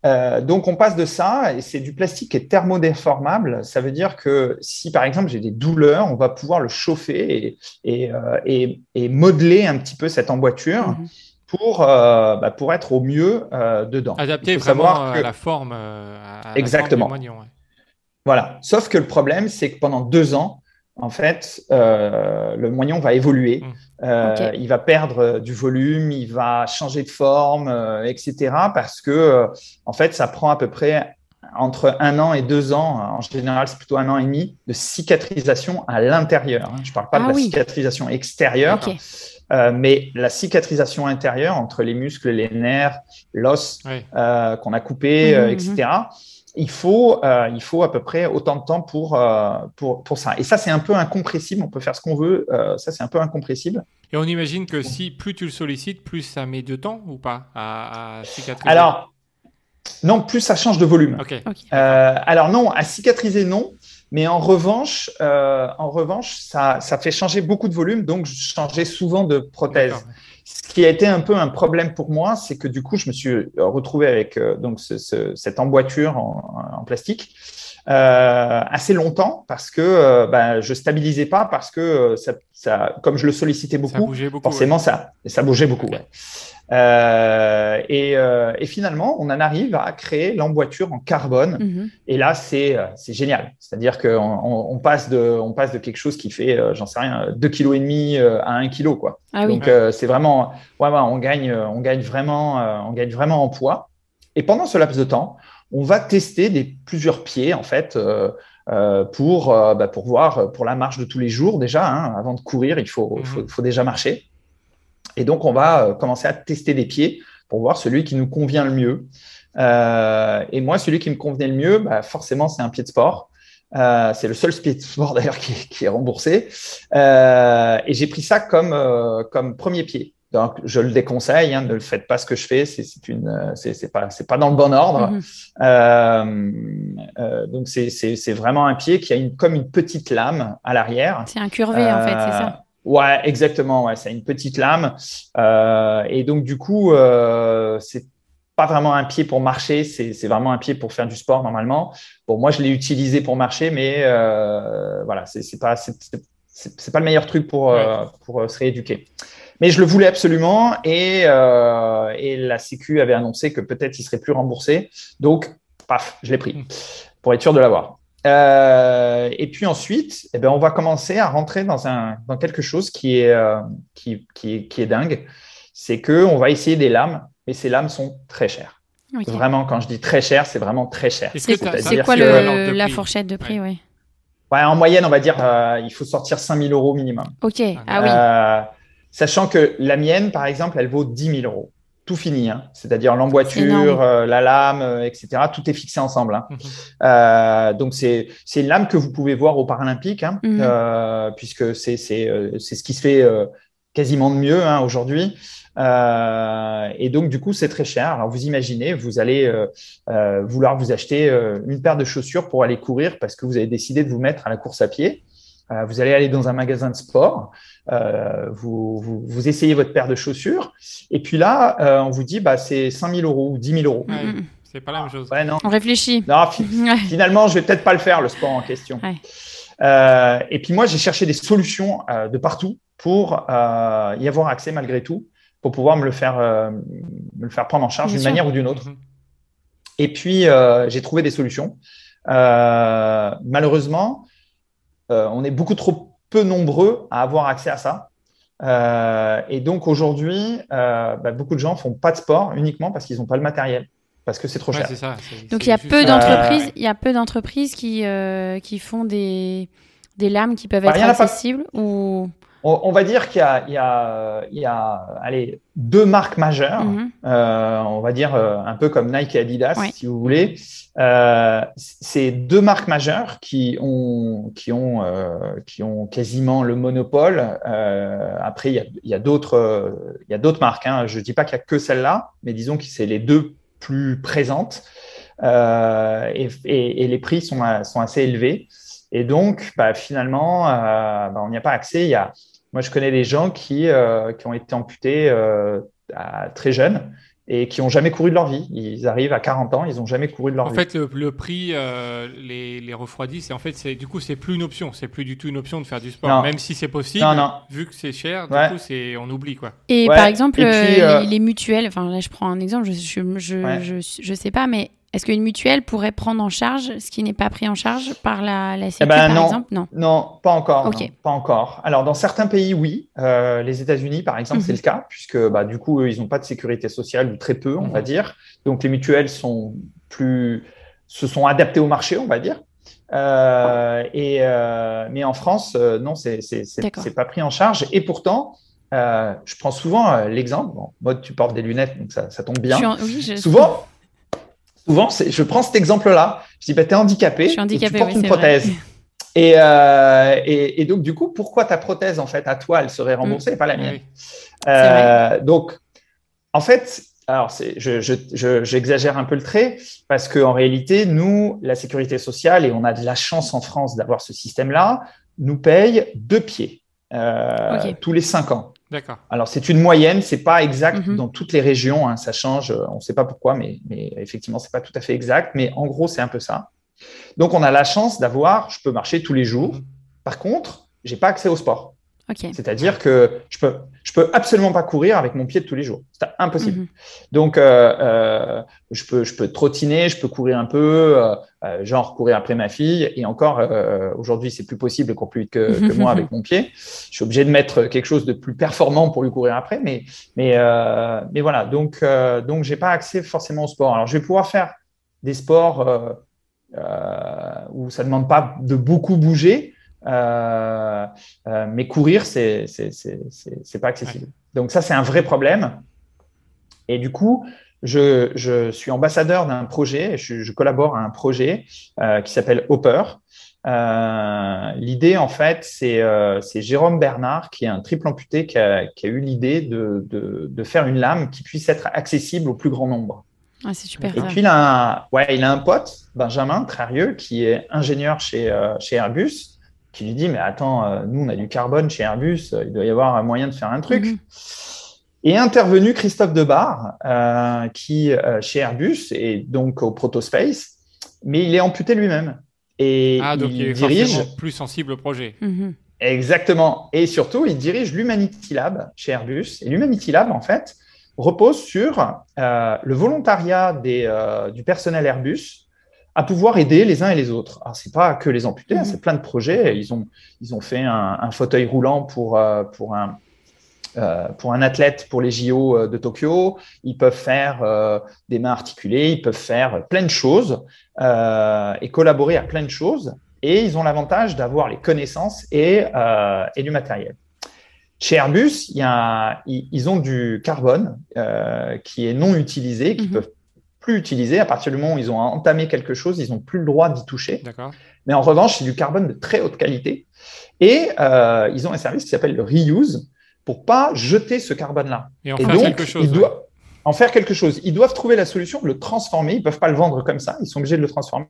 euh, donc on passe de ça et c'est du plastique qui est thermodéformable. Ça veut dire que si par exemple j'ai des douleurs, on va pouvoir le chauffer et, et, euh, et, et modeler un petit peu cette emboîture Mhm. pour, euh, bah, pour être au mieux euh, dedans. Adapté vraiment savoir à que- la forme. euh, à- la Exactement. forme du moignon, ouais. Voilà. Sauf que le problème, c'est que pendant deux ans, en fait, euh, le moignon va évoluer. Mm. Euh. Il va perdre euh, du volume, il va changer de forme, euh, etc. Parce que, euh, en fait, ça prend à peu près entre un an et deux ans. En général, c'est plutôt un an et demi de cicatrisation à l'intérieur. hein. Je ne parle pas Ah de la oui. cicatrisation extérieure, Ok. euh, mais la cicatrisation intérieure entre les muscles, les nerfs, l'os, euh, qu'on a coupé, euh, Mhm, etc. Il faut, euh, il faut à peu près autant de temps pour, euh, pour, pour ça. Et ça, c'est un peu incompressible. On peut faire ce qu'on veut. euh, ça, c'est un peu incompressible. Et on imagine que si plus tu le sollicites, plus ça met de temps ou pas à, à cicatriser Alors, Non, plus ça change de volume. Ok. Ok. Euh, alors non, à cicatriser non, mais en revanche, euh, en revanche, ça, ça fait changer beaucoup de volume, donc je changeais souvent de prothèse. Ce qui a été un peu un problème pour moi, c'est que du coup, je me suis retrouvé avec euh, donc ce- ce- cette emboîture en, en plastique euh, assez longtemps parce que euh, bah, je stabilisais pas parce que euh, ça, ça, comme je le sollicitais beaucoup, forcément ça, ça bougeait beaucoup. ouais. Euh, et, euh, et finalement, on en arrive à créer l'emboîture en carbone. Mhm. Et là, c'est euh, c'est génial. C'est-à-dire qu'on on, on passe de on passe de quelque chose qui fait, euh, j'en sais rien, 2 kg et demi à 1 kg quoi. Ah oui. Donc euh, c'est vraiment, ouais, ouais, on gagne, on gagne vraiment, euh, on gagne vraiment en poids. Et pendant ce laps de temps, on va tester des plusieurs pieds en fait euh, euh, pour euh, bah, pour voir pour la marche de tous les jours déjà. hein, avant de courir, il faut, il faut, faut déjà marcher. Et donc on va euh, commencer à tester des pieds pour voir celui qui nous convient le mieux. Euh, et moi, celui qui me convenait le mieux, bah, forcément, c'est un pied de sport. Euh, c'est le seul pied de sport d'ailleurs qui, est- qui est remboursé. Euh, et j'ai pris ça comme, comme premier pied. Donc, je le déconseille, hein, ne le faites pas ce que je fais, c'est une, c'est pas, c'est pas dans le bon ordre. Mhm. Euh, euh, donc, c'est vraiment un pied qui a une, comme une petite lame à l'arrière. C'est un curvé en fait, c'est ça. Ouais, exactement. Ouais, a une petite lame. Euh, et donc, du coup, euh, c'est pas vraiment un pied pour marcher, c'est c'est vraiment un pied pour faire du sport normalement. Bon, moi, je l'ai utilisé pour marcher, mais euh, voilà, c'est c'est pas, c'est- c'est- c'est c'est pas le meilleur truc pour, euh, pour se rééduquer. Mais je le voulais absolument et, et la Sécu avait annoncé que peut-être il serait plus remboursé. Donc, paf, je l'ai pris Mm. pour être sûr de l'avoir. Euh, et puis ensuite, eh ben, on va commencer à rentrer dans, un, dans quelque chose qui est, euh, qui, qui, est, qui est dingue. C'est qu'on va essayer des lames, mais ces lames sont très chères. Vraiment, quand je dis très cher, c'est vraiment très cher. C'est quoi que- le- la fourchette de prix, ouais. Ouais, en moyenne, on va dire, euh, il faut sortir 5000 euros minimum. Ok, ah oui. Euh, sachant que la mienne, par exemple, elle vaut 10 000 euros. Tout fini, hein. c'est-à-dire C'est l'emboîture, euh, la lame, euh, etc. Tout est fixé ensemble. hein. Mhm. Euh, donc c'est c'est une lame que vous pouvez voir aux Paralympiques, hein, Mhm. euh, puisque c'est c'est c'est ce qui se fait euh, quasiment de mieux hein, aujourd'hui. Euh, et donc du coup c'est très cher. Alors vous imaginez, vous allez euh, euh, vouloir vous acheter euh, une paire de chaussures pour aller courir parce que vous avez décidé de vous mettre à la course à pied. Euh, vous allez aller dans un magasin de sport, euh, vous, vous, vous essayez votre paire de chaussures, et puis là, euh, on vous dit bah, c'est 5 000 euros ou 10 000 euros. Ouais. C'est pas la même chose. Ouais, non. On réfléchit. Non, fi- Ouais. finalement, je vais peut-être pas le faire, le sport en question. Ouais. Euh, et puis moi, j'ai cherché des solutions euh, de partout pour euh, y avoir accès malgré tout, pour pouvoir me le faire, euh, me le faire prendre en charge d'une manière ou d'une autre. Mhm. Et puis, euh, j'ai trouvé des solutions. Euh, malheureusement, euh, on est beaucoup trop peu nombreux à avoir accès à ça. Euh, et donc aujourd'hui, euh, bah, beaucoup de gens font pas de sport uniquement parce qu'ils n'ont pas le matériel, parce que c'est trop Ouais, cher. ça. Donc il y a peu d'entreprises, il y a peu d'entreprises qui euh, qui font des des lames qui peuvent Bah, être pas. accessibles ou On, on va dire qu'il y a, il y a, il y a allez, deux marques majeures, Mhm. euh, on va dire euh, un peu comme Nike et Adidas, si vous voulez. Euh, c'est deux marques majeures qui ont, qui ont, euh, qui ont quasiment le monopole. Après, il y a, a d'autres, marques. Hein. Je dis pas qu'il y a que celle-là, mais disons que c'est les deux plus présentes. Et, et- et les prix sont, sont assez élevés. Et donc, bah, finalement, euh, bah, on n'y a pas accès. Il y a, moi, je connais des gens qui, euh, qui ont été amputés euh, à- très jeunes et qui n'ont jamais couru de leur vie. Ils arrivent à 40 ans, ils n'ont jamais couru de leur En vie. fait, le, le prix euh, les, les refroidit. C'est en fait, c'est du coup, c'est plus une option. C'est plus du tout une option de faire du sport, Non. même si c'est possible. Non, non. Vu que c'est cher, du Ouais. coup, c'est on oublie quoi. Et Ouais, par exemple, et puis, euh, les, les mutuelles, enfin là je prends un exemple, je je, je, Ouais. je, je sais pas, mais est-ce qu'une mutuelle pourrait prendre en charge ce qui n'est pas pris en charge par la, la Sécu, ben, par non. exemple? Non. Non, pas encore. Non, pas encore. Alors, dans certains pays, oui. Euh, les États-Unis, par exemple, Mhm. c'est le cas, puisque bah, du coup, eux, ils n'ont pas de sécurité sociale ou très peu, on Mhm. va dire. Donc, les mutuelles sont plus, se sont adaptées au marché, on va dire. Euh, et, euh, mais en France, euh, non, c'est pas pris en charge. Et pourtant, je prends souvent l'exemple. Bon, Maud, tu portes des lunettes, donc ça, ça tombe bien. Je suis en- oui, je- Souvent, souvent je prends cet exemple-là. Je dis, bah, tu es handicapé, Je suis et handicapée, tu portes oui, une prothèse. Et, euh, et, et donc, du coup, pourquoi ta prothèse, en fait, à toi, elle serait remboursée et pas la mienne. Euh, Donc, en fait, alors, j'exagère je, un peu le trait parce qu'en réalité, nous, la sécurité sociale, et on a de la chance en France d'avoir ce système-là, nous paye deux pieds euh, tous les cinq ans. D'accord. Alors, c'est une moyenne, c'est pas exact mhm. dans toutes les régions, hein, ça change, on ne sait pas pourquoi, mais, mais effectivement, c'est pas tout à fait exact, mais en gros, c'est un peu ça. Donc, on a la chance d'avoir, je peux marcher tous les jours. Mhm. Par contre, j'ai pas accès au sport. C'est-à-dire que je peux, je peux absolument pas courir avec mon pied de tous les jours. C'est impossible. Mhm. Donc, euh, euh, je peux, je peux trottiner, je peux courir un peu, euh, genre courir après ma fille. Et encore, aujourd'hui, c'est plus possible, de courir plus vite que, moi avec mon pied. Je suis obligé de mettre quelque chose de plus performant pour lui courir après. Mais, mais, mais voilà. Donc, donc, j'ai pas accès forcément au sport. Alors, je vais pouvoir faire des sports où ça demande pas de beaucoup bouger. Euh, euh, mais courir, c'est c'est pas accessible. Donc ça, c'est un vrai problème. Et du coup, je, je suis ambassadeur d'un projet, je, je, collabore à un projet euh, qui s'appelle Hopper. Euh, l'idée, en fait, c'est euh, Jérôme Bernard, qui est un triple amputé, qui a, qui a eu l'idée de, de, de, faire une lame qui puisse être accessible au plus grand nombre. Ah, c'est super. Et puis, il a, un, ouais, il a un pote, Benjamin Trarieux, qui est ingénieur chez, chez Airbus qui lui dit Mais attends, euh, nous, on a du carbone chez Airbus, euh, il doit y avoir un moyen de faire un truc. Mhm. Et intervenu Christophe Debar, euh, qui, chez Airbus, et donc au Protospace, mais il est amputé lui-même. Et ah, donc il, est dirige plus sensible au projet. Mhm. Exactement. Et surtout, il dirige l'Humanity Lab chez Airbus. Et l'Humanity Lab, en fait, repose sur le volontariat des, du personnel Airbus à pouvoir aider les uns et les autres. Alors, c'est pas que les amputés, hein, mhm. c'est plein de projets. Ils ont, ils ont fait un, fauteuil roulant pour, euh, pour, un, euh, pour un athlète pour les JO euh, de Tokyo. Ils peuvent faire des mains articulées, ils peuvent faire plein de choses et collaborer à plein de choses. Et ils ont l'avantage d'avoir les connaissances et, et du matériel. Chez Airbus, il y a, ils ont du carbone qui est non utilisé, qui mhm. peuvent plus utilisé. À partir du moment où ils ont entamé quelque chose, ils n'ont plus le droit d'y toucher. Mais en revanche, c'est du carbone de très haute qualité. Et euh, ils ont un service qui s'appelle le reuse pour pas jeter ce carbone-là. Et en faire quelque chose. Ils doivent en faire quelque chose. Ils doivent trouver la solution de le transformer. Ils peuvent pas le vendre comme ça. Ils sont obligés de le transformer.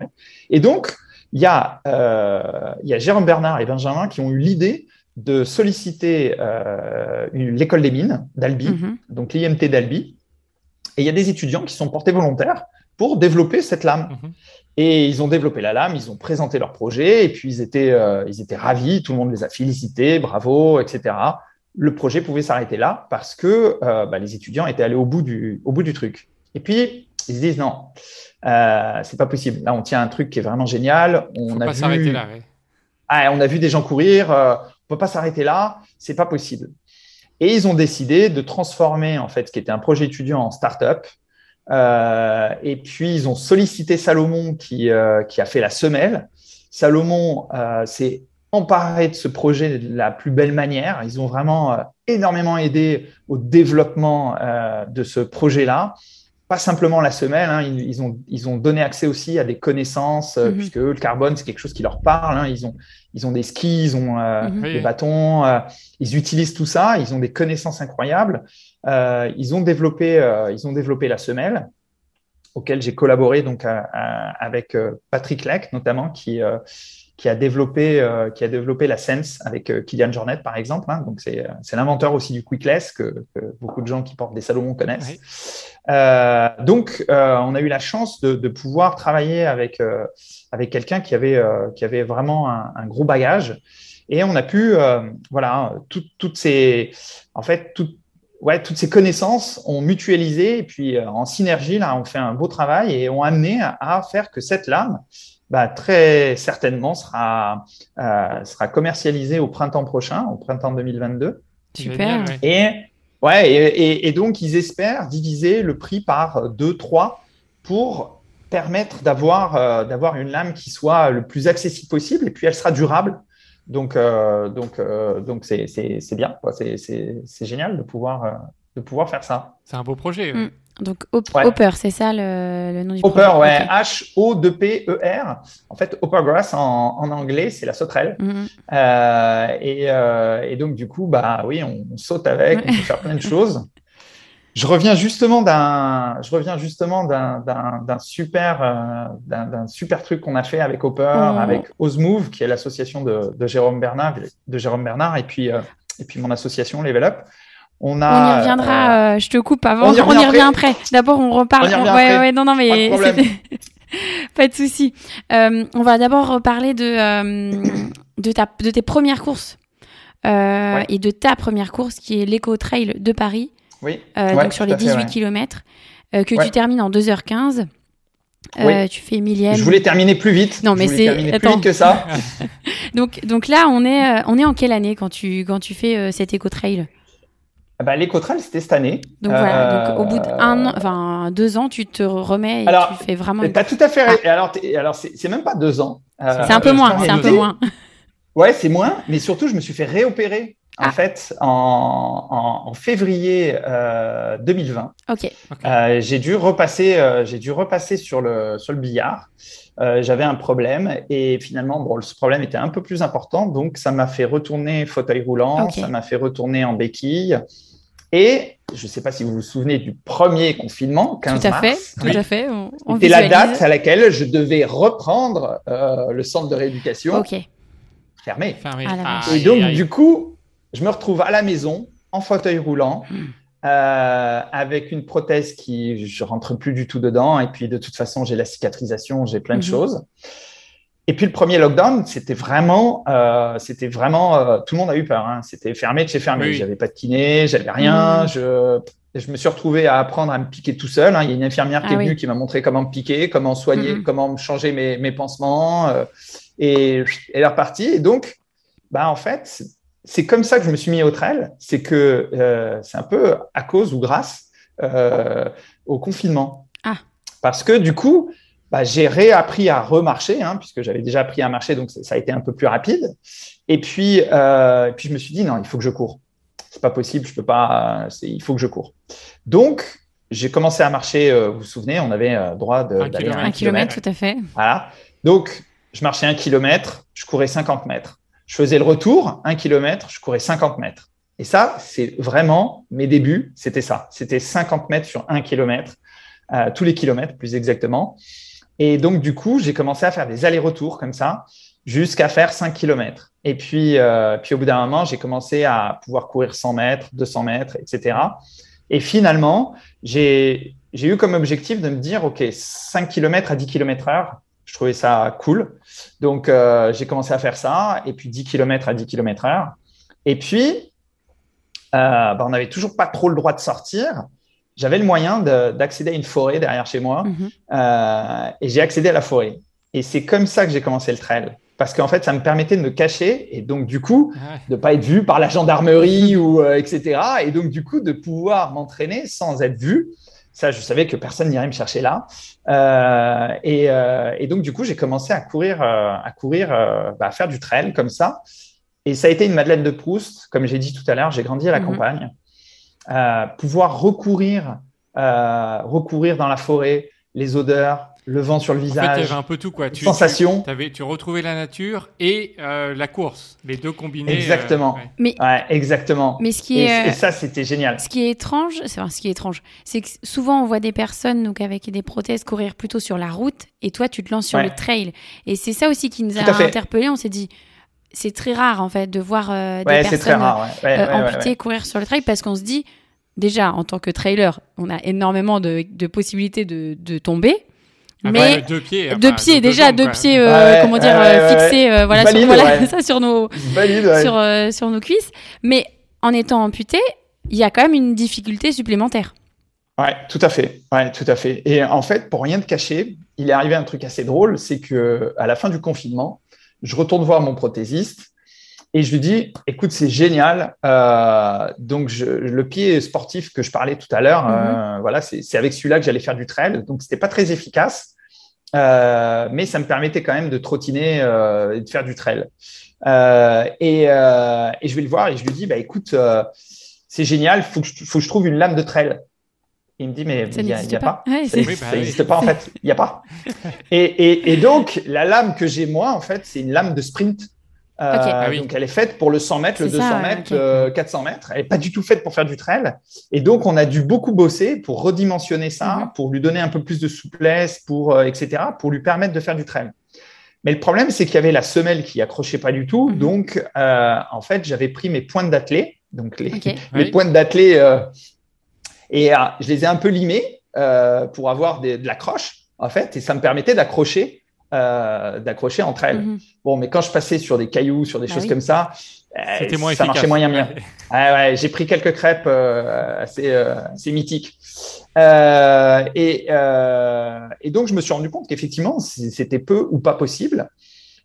Et donc, il y a, euh, il y a Jérôme Bernard et Benjamin qui ont eu l'idée de solliciter euh, l'école des mines d'Albi, mm-hmm. donc l'IMT d'Albi, et il y a des étudiants qui sont portés volontaires pour développer cette lame. Mhm. Et ils ont développé la lame, ils ont présenté leur projet, et puis ils étaient, euh, ils étaient ravis, tout le monde les a félicités, bravo, etc. Le projet pouvait s'arrêter là parce que euh, bah, les étudiants étaient allés au bout du, au bout du truc. Et puis, ils se disent non, euh, c'est pas possible. Là, on tient un truc qui est vraiment génial. On a pas vu... là. Ah, on a vu des gens courir. On peut pas s'arrêter là. C'est pas possible. Et ils ont décidé de transformer en fait ce qui était un projet étudiant en start-up. Euh, et puis ils ont sollicité Salomon qui, euh, qui a fait la semelle. Salomon euh, s'est emparé de ce projet de la plus belle manière. Ils ont vraiment énormément aidé au développement de ce projet-là pas simplement la semelle, hein, ils, ont, ils ont donné accès aussi à des connaissances, euh, mhm. puisque le carbone, c'est quelque chose qui leur parle. Hein, ils, ont, ils ont des skis, ils ont euh, mhm. des bâtons, euh, ils utilisent tout ça, ils ont des connaissances incroyables. ils, ont développé, ils ont développé la semelle, auquel j'ai collaboré donc avec Patrick Leck, notamment, qui, qui a développé euh, qui a développé la Sense avec euh, Kylian Jornet par exemple. Hein. donc c'est c'est l'inventeur aussi du Quickless que, que, beaucoup de gens qui portent des Salomon connaissent. Euh, donc on a eu la chance de, de pouvoir travailler avec avec quelqu'un qui avait qui avait vraiment un, un, gros bagage et on a pu voilà toutes ces en fait toutes ouais, toutes ces connaissances ont mutualisé et puis en synergie, là, on fait un beau travail et ont amené à faire que cette lame, bah, très certainement sera, euh, sera commercialisé au printemps prochain, au printemps 2022. Super. Et, ouais, et, et, donc, ils espèrent diviser le prix par 2, 3 pour permettre d'avoir euh, d'avoir une lame qui soit le plus accessible possible et puis elle sera durable. Donc, euh, donc, euh, donc c'est bien, c'est génial de pouvoir, de pouvoir faire ça. C'est un beau projet. Mm. Donc Hopper, c'est ça le, nom du Hopper, ouais, H-O-P-E-R. En fait, Hopper Grass en, en anglais, c'est la sauterelle. Mm-hmm. euh, et, euh, et, donc, du coup, bah oui, on, saute avec, on peut faire plein de choses. Je reviens justement d'un, je reviens justement d'un, d'un, d'un super, euh, d'un, super truc qu'on a fait avec Hopper, Oh. avec Osmove, qui est l'association de, de Jérôme Bernard, de Jérôme Bernard, et puis euh, et puis mon association Level Up. On On y reviendra, euh, je te coupe avant, on y revient après. D'abord, on reparle. On y revient ouais, après. ouais, non, non, mais Pas de pas de souci. Euh, on va d'abord reparler de, euh, de, ta, de tes premières courses Ouais. et de ta première course qui est l'Eco Trail de Paris, Oui. Ouais, donc sur les à fait, 18 ouais. km, que tu termines en 2h15. Euh, Oui. Tu fais millième. Je voulais terminer plus vite. Non, mais c'est- plus vite que ça. Donc, donc là, on est, on est en quelle année quand tu, quand tu fais euh, cet Eco Trail? Bah, l'éco-trail, c'était cette année. Donc voilà, Euh, donc au bout d'un an, enfin deux ans, tu te remets et Alors, tu fais vraiment. Tu une- as tout à fait. Et alors, alors c'est même pas deux ans. Euh, C'est un peu Euh, moins, c'est c'est un peu moins. Ouais, c'est moins, mais surtout, je me suis fait réopérer en Ah. fait en, en- en février euh, 2020. Ok. Euh, j'ai dû repasser, euh, j'ai dû repasser sur le sur le billard. Euh, J'avais un problème et finalement, bon, ce problème était un peu plus important, donc ça m'a fait retourner fauteuil roulant, ça m'a fait retourner en béquille. Et je ne sais pas si vous vous souvenez du premier confinement, 15 Tout à mars. fait, tout à fait. C'était la date à laquelle je devais reprendre euh, le centre de rééducation Ok. fermé. Fermé. Ah, vache. Et donc, du coup, je me retrouve à la maison, en fauteuil roulant, Hmm. Euh, avec une prothèse qui, je rentre plus du tout dedans. Et puis, de toute façon, j'ai la cicatrisation, j'ai plein de Mhm. choses. Et puis, le premier lockdown, c'était vraiment, euh, c'était vraiment, euh, tout le monde a eu peur. hein. C'était fermé de chez fermé. Oui. J'avais pas de kiné, j'avais rien. Mhm. Je, je me suis retrouvé à apprendre à me piquer tout seul. hein. Il y a une infirmière qui Ah est venue qui m'a montré comment me piquer, comment soigner, Mhm. comment me changer mes, mes pansements. euh, et elle est repartie. Et donc, bah, en fait, c'est- comme ça que je me suis mis au trail. C'est que euh, c'est un peu à cause ou grâce euh, au confinement. Ah. Parce que du coup, bah, j'ai réappris à remarcher, hein, puisque j'avais déjà appris à marcher, donc ça, ça a été un peu plus rapide. Et puis, euh, et puis je me suis dit non, il faut que je cours. C'est pas possible, je peux pas. Il faut que je cours. Donc, j'ai commencé à marcher. euh, vous vous souvenez, on avait euh, droit d'aller un Un kilomètre, tout à fait. voilà. Donc, je marchais un kilomètre, je courais 50 mètres. Je faisais le retour, un kilomètre, je courais 50 mètres. Et ça, c'est vraiment mes débuts, c'était ça. C'était 50 mètres sur un kilomètre, euh, tous les kilomètres plus exactement. Et donc, du coup, j'ai commencé à faire des allers-retours comme ça, jusqu'à faire 5 kilomètres. Et puis, euh, puis au bout d'un moment, j'ai commencé à pouvoir courir 100 mètres, 200 mètres, etc. Et finalement, j'ai j'ai eu comme objectif de me dire, OK, 5 km à 10 km heure, je trouvais ça cool. Donc, euh, j'ai commencé à faire ça, et puis 10 km à 10 km heure. Et puis, euh, bah, on n'avait toujours pas trop le droit de sortir. J'avais le moyen de- d'accéder à une forêt derrière chez moi, Mhm. euh, et j'ai accédé à la forêt. Et c'est comme ça que j'ai commencé le trail. Parce qu'en fait, ça me permettait de me cacher, et donc, du coup, Ouais. de pas être vu par la gendarmerie ou euh, etc. Et donc du coup de pouvoir m'entraîner sans être vu. Ça, je savais que personne n'irait me chercher là. Euh, et, euh, et donc du coup, j'ai commencé à courir, euh, à courir, bah, à faire du trail comme ça. Et ça a été une Madeleine de Proust, comme j'ai dit tout à l'heure. J'ai grandi à la Mhm. campagne. Pouvoir recourir, recourir dans la forêt, les odeurs, le vent sur le En fait, il y visage, avait un peu tout, quoi. Tu, sensations. Tu, avais, tu retrouvais la nature et euh, la course, les deux combinés. euh, Exactement. Ouais, exactement. Mais ce qui Et, est, et ça, c'était génial. ce qui est étrange, c'est enfin, ce qui est étrange, c'est que souvent on voit des personnes donc avec des prothèses courir plutôt sur la route, et toi tu te lances sur Ouais. le trail. Et c'est ça aussi qui nous a interpellés. On s'est dit, c'est très rare en fait de voir euh, des personnes rare. Ouais. Ouais, euh, ouais, ouais, amputées ouais. courir sur le trail parce qu'on se dit, déjà en tant que trailer, on a énormément de, de possibilités de, de tomber. Mais deux pieds. deux enfin, pieds deux déjà, deux quoi. pieds, euh, Ouais, comment dire, ouais, euh, ouais, fixés, euh, voilà, Valide, sur, voilà ouais. ça sur nos, Valide, ouais. sur, euh, sur nos cuisses. Mais en étant amputé, il y a quand même une difficulté supplémentaire. Ouais, tout à fait. Ouais, tout à fait. Et en fait, pour rien te cacher, il est arrivé un truc assez drôle, c'est que à la fin du confinement, je retourne voir mon prothésiste et je lui dis, écoute, c'est génial. Euh, donc, je, le pied sportif que je parlais tout à l'heure, euh, voilà, c'est avec celui-là que j'allais faire du trail. Donc, c'était pas très efficace, euh, mais ça me permettait quand même de trottiner euh, et de faire du trail. Euh, et, euh, et je vais le voir et je lui dis, bah écoute, euh, c'est génial, faut que je, faut que je trouve une lame de trail. Il me dit, mais il n'y a, pas. pas. Ouais, Ça n'existe bah oui. pas en fait. Il n'y a pas. Et, et, et donc, la lame que j'ai moi, en fait, c'est une lame de sprint. Ah donc, elle est faite pour le 100 mètres, le 200 mètres, 400 mètres. Elle n'est pas du tout faite pour faire du trail. Et donc, on a dû beaucoup bosser pour redimensionner ça, mhm. pour lui donner un peu plus de souplesse, pour, etc., pour lui permettre de faire du trail. Mais le problème, c'est qu'il y avait la semelle qui accrochait pas du tout. Mhm. Donc, euh, en fait, j'avais pris mes pointes d'athlée, donc les, les pointes d'athlée, euh, et euh, je les ai un peu limées pour avoir de l'accroche, en fait, et ça me permettait d'accrocher, d'accrocher entre elles. Mhm. Bon, mais quand je passais sur des cailloux, sur des bah choses comme ça, ça marchait moyen bien. Ouais. j'ai pris quelques crêpes assez, assez mythiques. Euh, et, euh, et, donc, je me suis rendu compte qu'effectivement, c'était peu ou pas possible.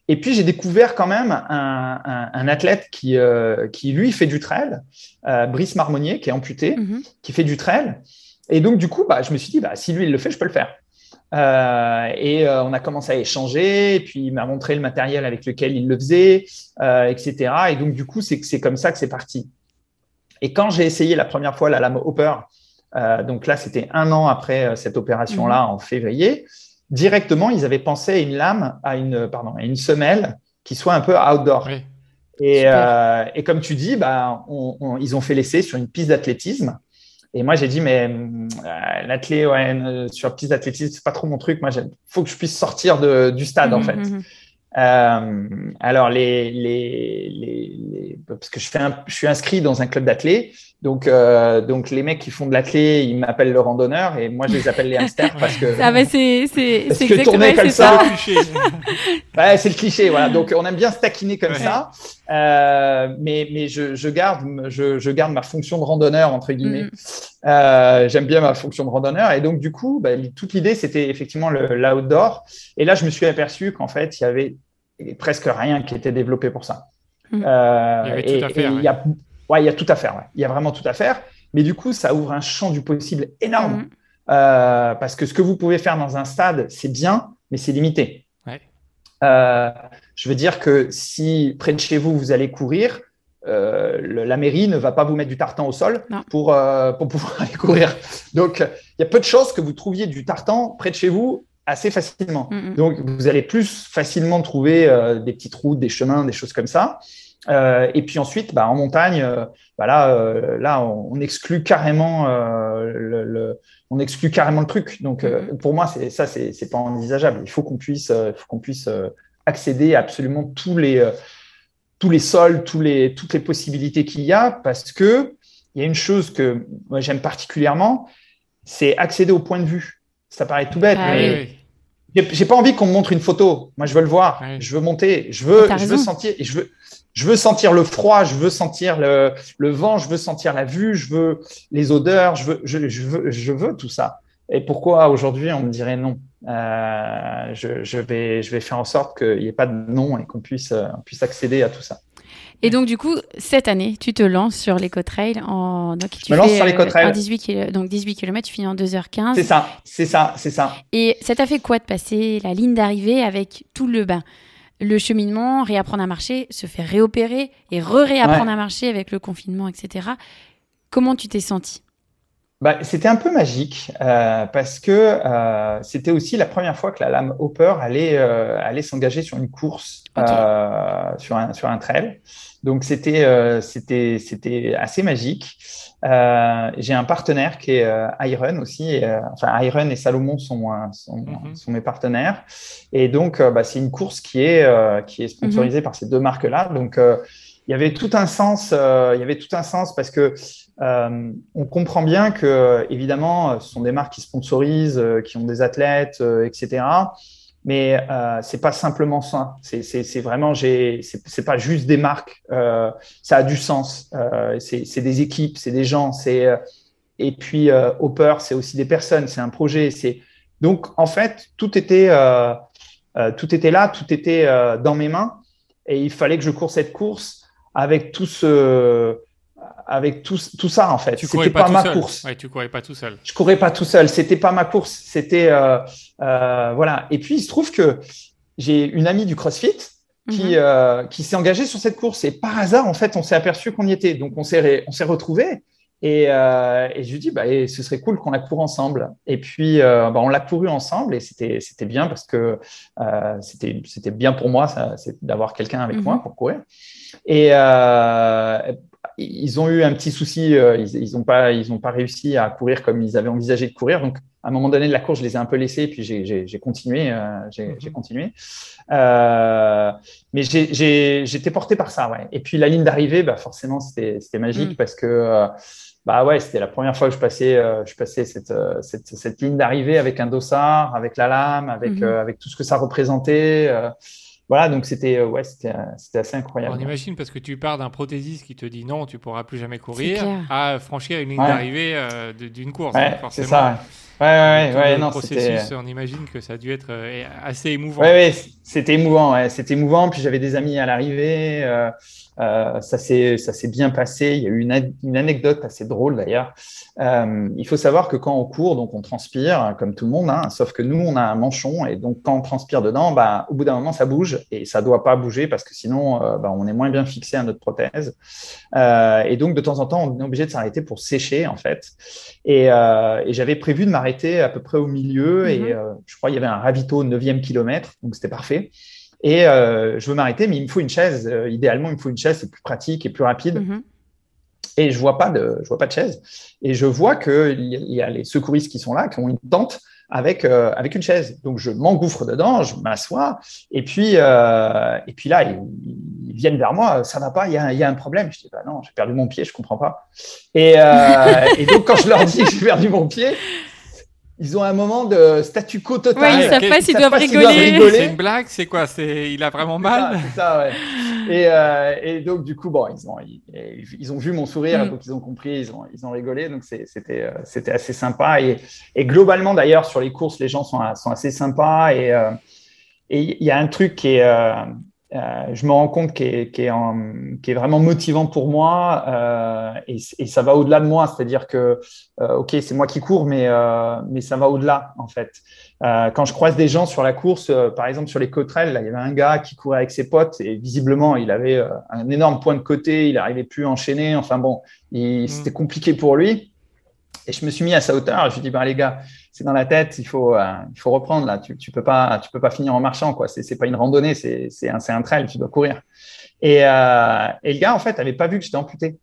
Et puis, j'ai découvert quand même un, un, un athlète qui, euh, qui, lui, fait du trail, euh, Brice Marmonnier, qui est amputé, mm-hmm. qui fait du trail. Et donc, du coup, bah, je me suis dit, bah, si lui, il le fait, je peux le faire. Euh, et euh, on a commencé à échanger, et puis il m'a montré le matériel avec lequel il le faisait, etc. Et donc, du coup, c'est comme ça que c'est parti. Et quand j'ai essayé la première fois la lame Hopper, euh, donc là, c'était un an après euh, cette opération-là, mhm. en février. Directement, ils avaient pensé à une lame, à une, pardon, à une semelle qui soit un peu outdoor. Et, euh, et, comme tu dis, bah, ils ont fait l'essai sur une piste d'athlétisme. Et moi, j'ai dit, mais euh, l'athlé, ouais, sur piste d'athlétisme, c'est pas trop mon truc. Moi, il faut que je puisse sortir de, du stade, en mhm, fait. Mhm. Euh, alors, les, les, les, parce que je, fais un, je suis inscrit dans un club d'athlètes, donc, euh, donc les mecs qui font de l'athlète, ils m'appellent le randonneur et moi je les appelle les hamsters parce que. Ah bah c'est c'est c'est exactement comme ça. ouais, c'est le cliché, voilà. Donc on aime bien se taquiner comme ça, euh, mais mais je, je garde je, je garde ma fonction de randonneur entre guillemets. Mm. Euh, J'aime bien ma fonction de randonneur et donc du coup, bah, toute l'idée c'était effectivement l'outdoor et là je me suis aperçu qu'en fait il y avait presque rien qui était développé pour ça. Mm. Euh, il y avait tout à faire. Il y a Ouais, il y a tout à faire. Il y a vraiment tout à faire. Mais du coup, ça ouvre un champ du possible énorme. Mhm. Euh, parce que ce que vous pouvez faire dans un stade, c'est bien, mais c'est limité. Euh, je veux dire que si près de chez vous, vous allez courir, euh, la mairie ne va pas vous mettre du tartan au sol pour, pour pouvoir aller courir. Donc, il y a peu de chances que vous trouviez du tartan près de chez vous assez facilement. Mhm. Donc, vous allez plus facilement trouver des petites routes, des chemins, des choses comme ça. Euh, et puis ensuite, bah, en montagne, euh, bah là, euh, là, on, exclut carrément le, le, on exclut carrément le truc. Donc, mm-hmm. pour moi, c'est ça, c'est pas envisageable. Il faut qu'on puisse, faut qu'on puisse accéder à absolument tous les tous les sols, tous les, toutes les possibilités qu'il y a, parce que il y a une chose que moi j'aime particulièrement, c'est accéder au point de vue. Ça paraît tout bête, ah mais j'ai pas envie qu'on me montre une photo. Moi, je veux le voir. Je veux monter. Je veux, je veux sentir. Et je veux, je veux sentir le froid, je veux sentir le, le, vent, je veux sentir la vue, je veux les odeurs, je veux, je, je veux, je veux tout ça. Et pourquoi aujourd'hui on me dirait non? Euh, je, je, vais, je vais faire en sorte qu'il n'y ait pas de non et qu'on puisse, puisse accéder à tout ça. Et donc, du coup, cette année, tu te lances sur l'éco-trail en. Donc, tu je me lance sur l'éco-trail. En 18 Donc, 18 km, tu finis en 2h15. C'est ça, c'est ça, c'est ça. Et ça t'a fait quoi de passer la ligne d'arrivée avec tout le bain? Le cheminement, réapprendre à marcher, se faire réopérer et re-réapprendre à marcher avec le confinement, etc. Comment tu t'es senti bah, C'était un peu magique euh, parce que euh, c'était aussi la première fois que la lame Hopper allait, euh, allait s'engager sur une course, sur, un, sur un trail. Donc c'était c'était c'était assez magique. Euh, j'ai un partenaire qui est euh, Iron aussi. Et, euh, enfin, Iron et Salomon sont, sont, mhm. sont, mes partenaires. Et donc, bah, c'est une course qui est, qui est sponsorisée mhm. par ces deux marques-là. Donc, il y avait tout un sens. il y avait tout un sens parce que on comprend bien que, évidemment, ce sont des marques qui sponsorisent, qui ont des athlètes, etc mais euh, c'est pas simplement ça. C'est vraiment, c'est pas juste des marques. Euh, ça a du sens. Euh, c'est des équipes, c'est des gens. C'est euh, et puis euh, Hopper, c'est aussi des personnes. C'est un projet. C'est donc en fait tout était euh, tout était là, tout était dans mes mains, et il fallait que je cours cette course avec tout ce avec tout, tout ça en fait. C'était pas, pas ma course. Ouais, tu courais pas tout seul. Je courais pas tout seul. C'était pas ma course. C'était euh, euh, voilà. Et puis il se trouve que j'ai une amie du CrossFit qui mhm. euh, qui s'est engagée sur cette course et par hasard en fait on s'est aperçu qu'on y était. Donc on s'est on s'est retrouvés Et, et, je lui dis, bah, ce serait cool qu'on la court ensemble. Et puis, bah, on l'a couru ensemble et c'était bien parce que c'était bien pour moi d'avoir quelqu'un avec moi mhm. pour courir. Et ils ont eu un petit souci, ils n'ont pas, ils pas réussi à courir comme ils avaient envisagé de courir. Donc, à un moment donné de la course, je les ai un peu laissés, puis j'ai continué. Euh, j'ai mhm. continué. Euh, mais j'étais porté par ça, ouais. Et puis la ligne d'arrivée, bah, forcément, c'était magique mhm. parce que euh, bah ouais, c'était la première fois que je passais, je passais cette, cette, cette ligne d'arrivée avec un dossard, avec la lame, avec, mhm. avec tout ce que ça représentait. Voilà, donc c'était ouais, c'était assez incroyable. On imagine parce que tu pars d'un prothésiste qui te dit non, tu pourras plus jamais courir, à franchir une ligne d'arrivée d'une course. Ouais, c'est ça. Ouais, ouais, ouais, non, processus, on imagine que ça a dû être euh, assez émouvant. Ouais, ouais c'était émouvant, ouais, c'était émouvant. Puis j'avais des amis à l'arrivée. Euh, euh, ça s'est bien passé. Il y a eu une, une anecdote assez drôle d'ailleurs. Euh, il faut savoir que quand on court, donc on transpire comme tout le monde, hein, sauf que nous on a un manchon et donc quand on transpire dedans, bah, au bout d'un moment ça bouge et ça doit pas bouger parce que sinon euh, bah, on est moins bien fixé à notre prothèse. Euh, et donc de temps en temps on est obligé de s'arrêter pour sécher en fait. Et, euh, et j'avais prévu de m'arrêter à peu près au milieu et mm-hmm. euh, je crois qu'il y avait un ravito au 9e kilomètre, donc c'était parfait. Et euh, je veux m'arrêter, mais il me faut une chaise. Euh, idéalement, il me faut une chaise, c'est plus pratique et plus rapide. Mhm. Et je vois pas de, je vois pas de chaise. Et je vois que il y a les secouristes qui sont là, qui ont une tente avec euh, avec une chaise. Donc je m'engouffre dedans, je m'assois, et puis euh, et puis là ils, ils, viennent vers moi, ça va pas, il y a, y a, un problème. Je dis bah non, j'ai perdu mon pied, je comprends pas. Et, euh, et donc quand je leur dis que j'ai perdu mon pied, ils ont un moment de statu quo total. Ouais, ils savent pas s'ils doivent, rigoler. C'est une blague, c'est quoi? C'est il a vraiment mal? C'est ça, ouais. et, euh, et, donc du coup, bon, ils ont ils, ils ont vu mon sourire, mm. donc ils ont compris, ils ont ils ont rigolé, donc c'était euh, c'était assez sympa et, et globalement d'ailleurs sur les courses, les gens sont sont assez sympas et euh, et il y a un truc qui est euh, je me rends compte qu'il est, qu est, est, vraiment motivant pour moi euh, et, et, ça va au-delà de moi. C'est-à-dire que, euh, ok, c'est moi qui cours, mais, mais ça va au-delà en fait. Quand je croise des gens sur la course, par exemple sur les coterelles, là, il y avait un gars qui courait avec ses potes et visiblement il avait un énorme point de côté, il n'arrivait plus à enchaîner. Enfin bon, mmh. c'était compliqué pour lui. Et je me suis mis à sa hauteur et je lui dis, bah, les gars, c'est dans la tête, il faut, euh, il faut reprendre là. Tu, tu peux pas, tu peux pas finir en marchant quoi. C'est, c'est pas une randonnée, c'est, c'est un, c'est un trail, tu dois courir. Et, euh, et le gars en fait avait pas vu que j'étais amputé.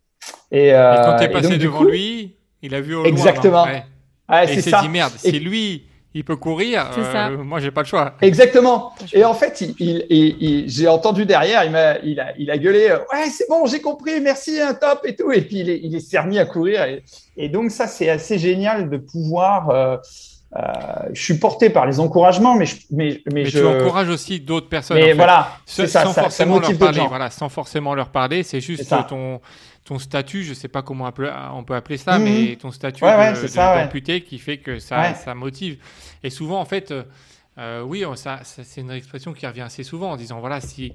Et, euh, et quand t'es passé devant lui, il a vu au exactement. loin. Exactement. Ah, et il s'est dit merde, c'est lui il peut courir. Euh, moi, j'ai pas le choix. Exactement. Et en fait, il, il, j'ai entendu derrière, il, m'a, il, a, il a gueulé euh, Ouais, c'est bon, j'ai compris, merci, un top et tout. Et puis, il, est, il s'est remis à courir. Et, donc, ça, c'est assez génial de pouvoir. Euh, euh, je suis porté par les encouragements, mais, je, mais, mais, mais je... tu encourages aussi d'autres personnes. Mais voilà, c'est ça, sans ça, forcément ça leur parler. Voilà, sans forcément leur parler, c'est juste ton ton statut, je sais pas comment on peut appeler ça, mmh. mais ton statut d'amputé ouais, qui fait que ça, ça motive. Et souvent, en fait, euh, euh, oui, ça, ça c'est une expression qui revient assez souvent en disant voilà, si,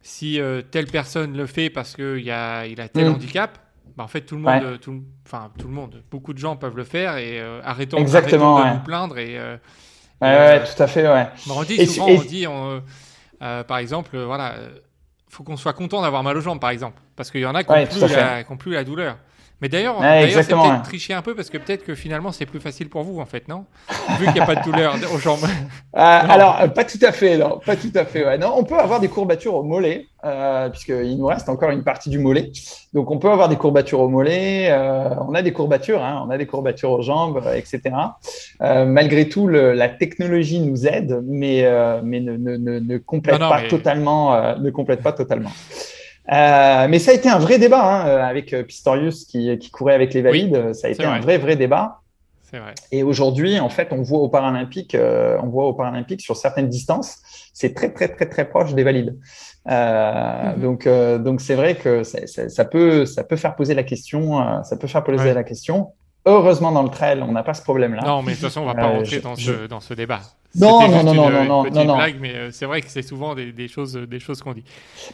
si euh, telle personne le fait parce qu'il a, il a tel mmh. handicap, bah, en fait, tout le monde, tout, enfin, tout le monde, beaucoup de gens peuvent le faire et arrêtons, Exactement, arrêtons de nous plaindre. Et, ouais, tout à fait, ouais. on dit souvent, on dit, par exemple, voilà faut qu'on soit content d'avoir mal aux jambes, par exemple. Parce qu'il y en a qui n'ont plus, plus, la douleur. Mais d'ailleurs, c'est peut-être tricher un peu parce que peut-être que finalement c'est plus facile pour vous en fait, non Vu qu'il n'y a pas de douleur aux jambes. Euh, alors, euh, pas tout à fait, non, pas tout à fait. Ouais. Non, on peut avoir des courbatures au mollet, euh, puisqu'il nous reste encore une partie du mollet. Donc, on peut avoir des courbatures au mollet. Euh, on a des courbatures, hein, on a des courbatures aux jambes, etc. Malgré tout, le, la technologie nous aide, mais mais ne, ne, ne, complète non, non, pas mais... totalement, ne complète pas totalement. Euh, mais ça a été un vrai débat hein, euh, avec euh, Pistorius qui, qui, courait avec les valides. Oui, ça a été vrai. un vrai, vrai débat. Vrai. Et aujourd'hui, en fait, on voit aux Paralympiques, euh, on voit aux Paralympiques sur certaines distances, c'est très, très, très, très proche des valides. Euh, -hmm. Donc, donc c'est vrai que ça, ça, ça, peut, ça peut faire poser la question. ça peut faire poser ouais. la question. Heureusement, dans le trail, on n'a pas ce problème-là. Non, mais de toute façon, on ne va pas rentrer je, dans, je... ce, dans ce débat. Non, non, non, non, non, non, non, non. blague, mais c'est vrai que c'est souvent des, des, choses, des choses qu'on dit.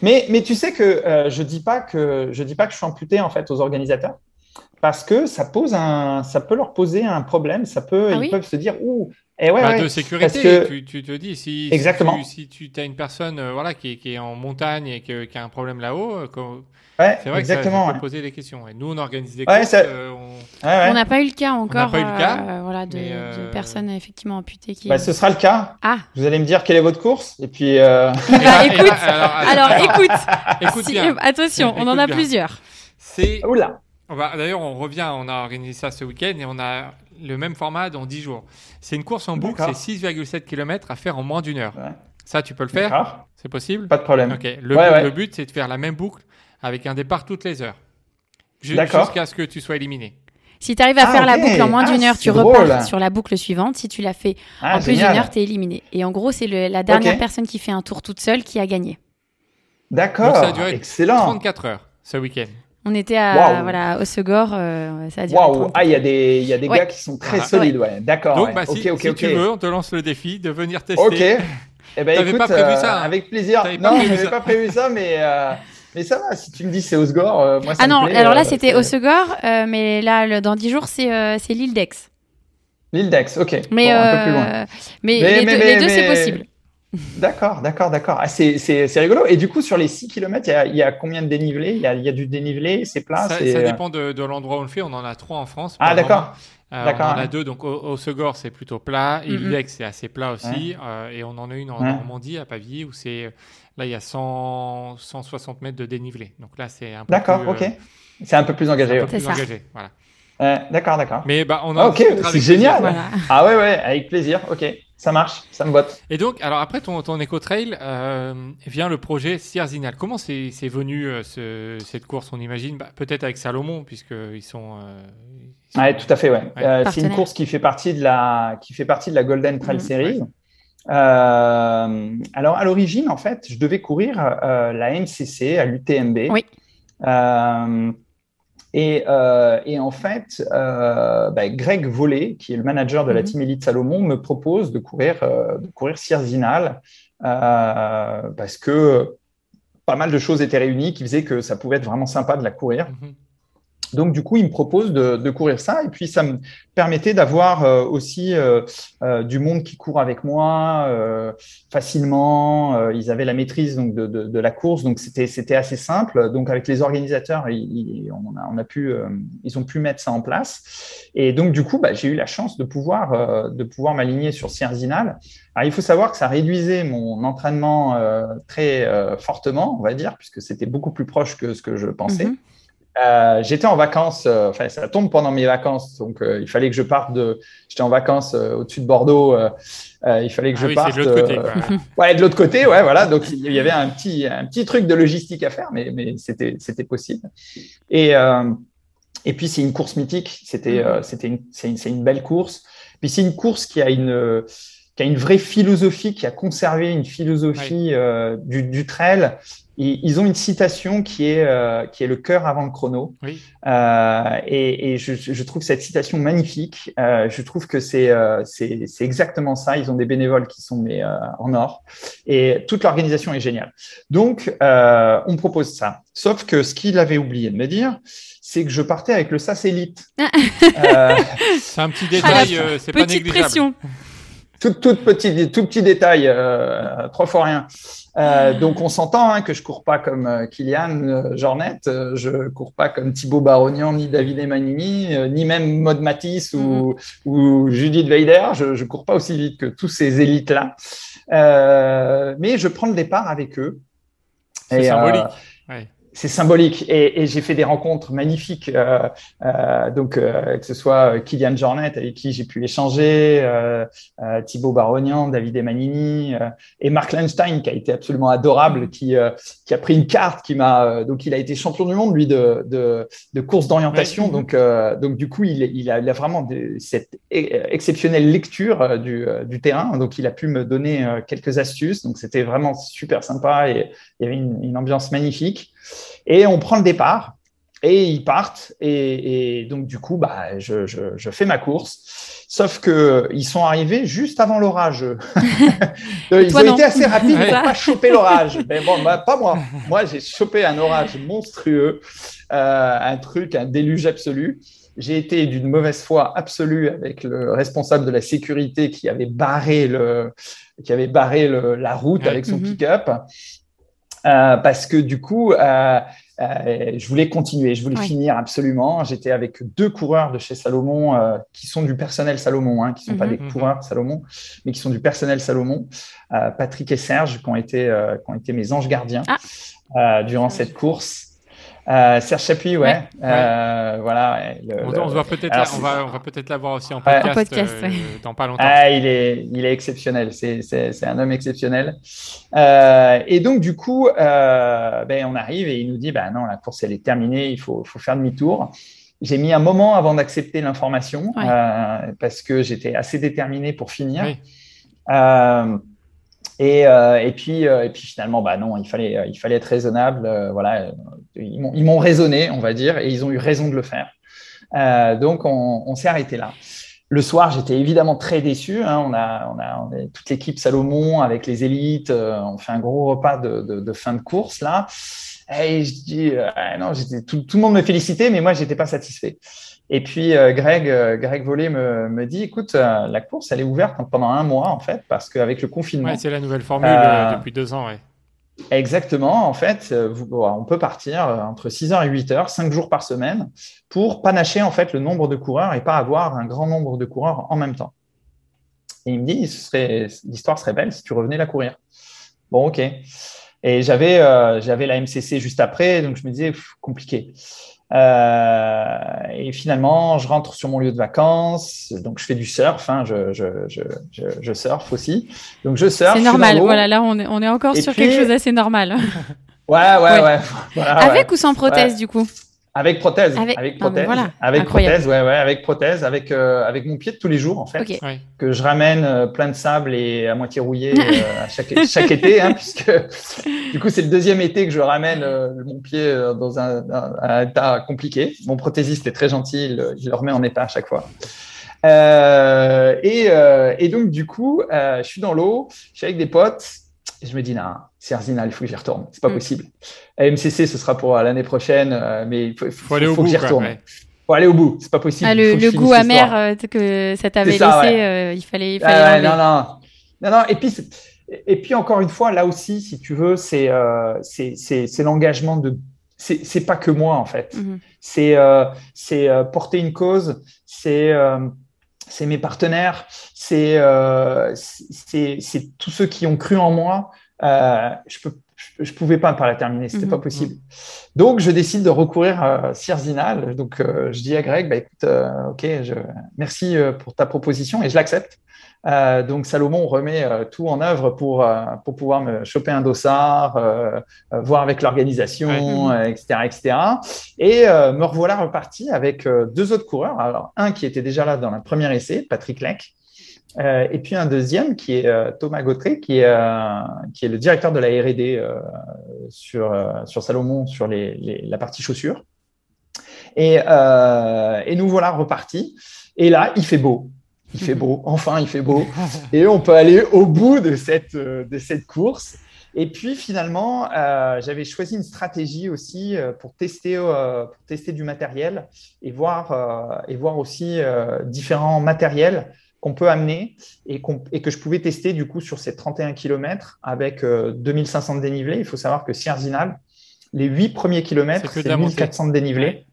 Mais, mais tu sais que euh, je dis pas que je dis pas que je suis amputé en fait aux organisateurs. parce que ça pose un, ça peut leur poser un problème. Ça peut, Ah ils oui peuvent se dire, ouh, et ouais, Bah, ouais, de sécurité, que- tu, tu te dis, si, Exactement. si tu, si tu as une personne euh, voilà, qui, est- qui est en montagne et que- qui a un problème là-haut, euh, quand- ouais, c'est vrai exactement. que ça, ça ouais. peut poser des questions. Et nous, on organise des Ouais, courses. ça- euh, on- Ouais, ouais. On n'a pas eu le cas encore pas eu le cas, euh, voilà, de, mais, de personnes effectivement amputées qui. Bah, ce sera le cas. Ah, Vous allez me dire quelle est votre course, et puis. Et écoute, alors, écoute, écoute si- bien. attention, on en a bien. plusieurs. C'est Oula. On D'ailleurs, on revient, on a organisé ça ce week-end et on a le même format dans 10 jours. C'est une course en boucle, c'est 6,7 km à faire en moins d'une heure. Ouais. Ça, tu peux le faire. C'est possible Pas de problème. Le, Ouais, but, ouais. le but, c'est de faire la même boucle avec un départ toutes les heures. Jusqu'à ce que tu sois éliminé. Si tu arrives à Ah, faire la boucle en moins Ah, d'une heure, tu c'est repars drôle. sur la boucle suivante. Si tu l'as fait Ah, en plus d'une heure, tu es éliminé. Et en gros, c'est la dernière personne qui fait un tour toute seule qui a gagné. D'accord. Ça a duré Excellent. 34 heures ce week-end. On était à Waouh. voilà, au Segor, euh, ça a duré Waouh. 30. Ah, il y a des, il y a des Ouais. gars qui sont très Voilà. solides, ouais. D'accord. Donc, ouais. bah, si, si tu veux, on te lance le défi de venir tester. Ok. Eh ben, écoute, pas prévu euh, ça, hein Avec plaisir. Non, j'avais ça. pas prévu ça, mais, euh, mais ça va. Si tu me dis c'est Osgore, euh, moi ça Ah me non, plaît, alors là euh, c'était au euh, mais là le- dans 10 jours c'est euh, c'est l'île d'Aix. L'île d'Aix, ok. Mais, Bon, un peu plus loin. mais, Mais- les mais- deux, mais- les deux, c'est possible. D'accord, d'accord, d'accord. Ah, c'est c'est- c'est rigolo. Et du coup, sur les 6 km, il y a, y a combien de dénivelé il y, a, il y a du dénivelé, c'est plat Ça, c'est- ça dépend de, de l'endroit où on le fait. On en a trois en France. Ah, d'accord. Euh, D'accord, on en a ouais. deux. Donc, au, au Segor, c'est plutôt plat. Et Mhm. l'Ilex, c'est assez plat aussi. Euh, et on en a une en Ouais. Normandie, à Pavie, où c'est. Là, il y a 100, 160 mètres de dénivelé. Donc là, c'est un peu D'accord, plus, ok. euh, C'est un peu plus c'est engagé. un ouais. peu plus C'est ça. engagé. Voilà. D'accord, d'accord. Mais bah, on en Ah, ok, c'est génial. Voilà. Ah ouais, ouais, avec plaisir. Ok, ça marche, ça me botte. Et donc, alors après ton, ton éco-trail, euh, vient le projet Sierzinal. Comment c'est c'est venu euh, ce- cette course On imagine? Bah, peut-être avec Salomon, puisqu'ils sont. euh, ils sont- Ouais, tout à fait, ouais. Ouais. Euh, c'est une course qui fait partie de la, qui fait partie de la Golden Trail Mhm. Series. Euh, alors, à l'origine, en fait, je devais courir euh, la MCC à l'UTMB. Oui. Euh, et, euh, et en fait, euh, bah, Greg Vollet, qui est le manager de la Mhm. Team Elite Salomon, me propose de courir, euh, de courir Sierzinal euh, parce que pas mal de choses étaient réunies qui faisaient que ça pouvait être vraiment sympa de la courir. Mhm. Donc, du coup, il me propose de, de courir ça. Et puis, ça me permettait d'avoir euh, aussi euh, euh, du monde qui court avec moi euh, facilement. Euh, ils avaient la maîtrise donc, de, de, de la course. Donc, c'était assez simple. Donc, avec les organisateurs, ils, on, a, on a pu, ils ont pu mettre ça en place. Et donc, du coup, bah, j'ai eu la chance de pouvoir, de pouvoir m'aligner sur Sierzinal. Alors, il faut savoir que ça réduisait mon entraînement très fortement, on va dire, puisque c'était beaucoup plus proche que ce que je pensais. Mhm. Euh, j'étais en vacances, euh, enfin ça tombe pendant mes vacances, donc euh, il fallait que je parte de. J'étais en vacances au-dessus de Bordeaux, il fallait que Ah je oui, parte. de l'autre côté. quoi. ouais, de l'autre côté, ouais, voilà. Donc il y avait un petit, un petit truc de logistique à faire, mais, mais c'était, c'était possible. Et, et puis c'est une course mythique. C'était, euh, c'était une, c'est une, c'est une belle course. Puis c'est une course qui a une, qui a une vraie philosophie, qui a conservé une philosophie euh, du, du trail. Ils ont une citation qui est, euh, qui est le cœur avant le chrono. Oui. Euh, et et je, je trouve cette citation magnifique. Euh, je trouve que c'est euh, c'est c'est exactement ça. Ils ont des bénévoles qui sont mais, euh, en or. Et toute l'organisation est géniale. Donc, euh, on propose ça. Sauf que ce qu'il avait oublié de me dire, c'est que je partais avec le SAS Elite. Euh, C'est un petit détail, euh, c'est pas Petite négligeable. pression. tout, tout petit, tout petit détail, euh, trois fois rien. Euh, donc on s'entend hein, que je cours pas comme euh, Kylian euh, Jornet, je cours pas comme Thibaut Barognan, ni David Emanini, ni même Maud Matisse ou, ou Judith Weider. Je, je cours pas aussi vite que tous ces élites là, euh, mais je prends le départ avec eux. C'est Et, euh, symbolique. Ouais. C'est symbolique et, et j'ai fait des rencontres magnifiques, euh, euh, donc euh, que ce soit Kylian Jornet avec qui j'ai pu échanger, euh, euh, Thibaut Barognan, David Emanini euh, et Mark Lenstein qui a été absolument adorable, qui euh, qui a pris une carte, qui m'a euh, donc il a été champion du monde lui de de, de course d'orientation, Ouais. donc euh, donc du coup il, il, a, il a vraiment de- cette e- exceptionnelle lecture euh, du euh, du terrain, donc il a pu me donner euh, quelques astuces, donc c'était vraiment super sympa et il y avait une, une ambiance magnifique. Et on prend le départ. et ils partent. Et, donc, du coup, bah, je, je, fais ma course. Sauf qu'ils sont arrivés juste avant l'orage. ils ont été assez rapides pour pas choper l'orage. Mais bon, bah, pas moi. Moi, j'ai chopé un orage monstrueux, euh, un truc, un déluge absolu. J'ai été d'une mauvaise foi absolue avec le responsable de la sécurité qui avait barré, le, qui avait barré la route avec son mhm. pick-up. Euh, parce que du coup, euh, euh, je voulais continuer, je voulais finir absolument. J'étais avec deux coureurs de chez Salomon euh, qui sont du personnel Salomon, hein, qui ne sont pas mhm. des mhm. coureurs Salomon, mais qui sont du personnel Salomon. Euh, Patrick et Serge, qui ont été, qui ont été mes anges gardiens ah. durant cette course. Euh, Serge Chapuis, ouais. Euh, voilà. on, va peut-être, on va, on va peut-être l'avoir aussi en podcast, euh, dans pas longtemps. Ah, il est, il est exceptionnel. C'est, un homme exceptionnel. Euh, et donc du coup, ben, on arrive et il nous dit, ben non, la course elle est terminée, il faut, faut faire demi-tour. J'ai mis un moment avant d'accepter l'information parce que j'étais assez déterminé pour finir. Et, euh, et, puis, euh, et puis finalement, bah non, il fallait, il fallait être raisonnable. voilà, ils m'ont raisonné, on va dire, et ils ont eu raison de le faire. donc, on, on s'est arrêté là. Le soir, j'étais évidemment très déçu. Hein. On, a, on, a, on a toute l'équipe Salomon avec les élites. on fait un gros repas de, de, de fin de course là. Et je dis, non, tout, tout le monde me félicitait, mais moi, j'étais pas satisfait. Et puis euh, Greg, euh, Greg Volé me, me dit, écoute, euh, la course, elle est ouverte pendant un mois en fait, parce qu'avec le confinement. Ouais, c'est la nouvelle formule depuis deux ans, ouais. Exactement. En fait, on peut partir entre 6h et 8h, 5 jours par semaine, pour panacher en fait le nombre de coureurs et pas avoir un grand nombre de coureurs en même temps. Et il me dit, l'histoire serait belle si tu revenais la courir. Bon, ok. Et j'avais j'avais la MCC juste après, donc je me disais, compliqué. Euh, et finalement, je rentre sur mon lieu de vacances, donc je fais du surf, hein, je, je, je, je, surfe aussi. Donc je surfe. C'est normal, voilà, là on est, on est encore sur quelque chose d'assez normal. ouais, ouais, ouais. Avec ou sans prothèse du coup? Avec prothèse, avec, prothèse, avec prothèse, ouais, ouais, avec prothèse, avec euh, avec mon pied de tous les jours en fait, que je ramène euh, plein de sable et à moitié rouillé euh, à chaque chaque été, hein, puisque du coup c'est le deuxième été que je ramène mon pied dans un, un, état compliqué. Mon prothésiste est très gentil, il, il le remet en état à chaque fois. et, et donc du coup, je suis dans l'eau, je suis avec des potes et je me dis, non, c'est Arsenal, il faut que j'y retourne. C'est pas mm. possible. À MCC, ce sera pour l'année prochaine, euh, mais il faut, faut, faut, que j'y retourne. Il faut aller au bout. C'est pas possible. Ah, le, goût amer euh, que ça t'avait laissé, euh, il fallait. Il fallait non, non, non, non. Et puis, et puis encore une fois, là aussi, si tu veux, c'est c'est l'engagement de. C'est pas que moi en fait. Mm-hmm. C'est c'est porter une cause. C'est c'est mes partenaires, c'est euh, tous ceux qui ont cru en moi. Euh, je peux je pouvais pas pas la terminer, c'était n'était pas mhm. possible. Donc je décide de recourir à Sierzinal. Donc euh, je dis à Greg, bah, écoute, euh, ok, je, merci pour ta proposition et je l'accepte. Euh, donc Salomon remet euh, tout en œuvre pour, euh, pour pouvoir me choper un dossard, voir avec l'organisation, etc., etc. Et me revoilà reparti avec deux autres coureurs. Alors un qui était déjà là dans le premier essai, Patrick Leck, et puis un deuxième qui est Thomas Gautré, qui est, qui est le directeur de la R&D sur, sur Salomon, sur les, la partie chaussures. Et, et nous voilà repartis. Et là, il fait beau il fait beau, enfin il fait beau, et on peut aller au bout de cette, euh, de cette course. Et puis finalement, euh, j'avais choisi une stratégie aussi euh, pour, tester, pour tester du matériel et voir, et voir aussi différents matériels qu'on peut amener et, et, que je pouvais tester du coup sur ces 31 km avec 2500 de dénivelé. Il faut savoir que Sierzinal, les 8 premiers kilomètres, c'est 1400 de dénivelé.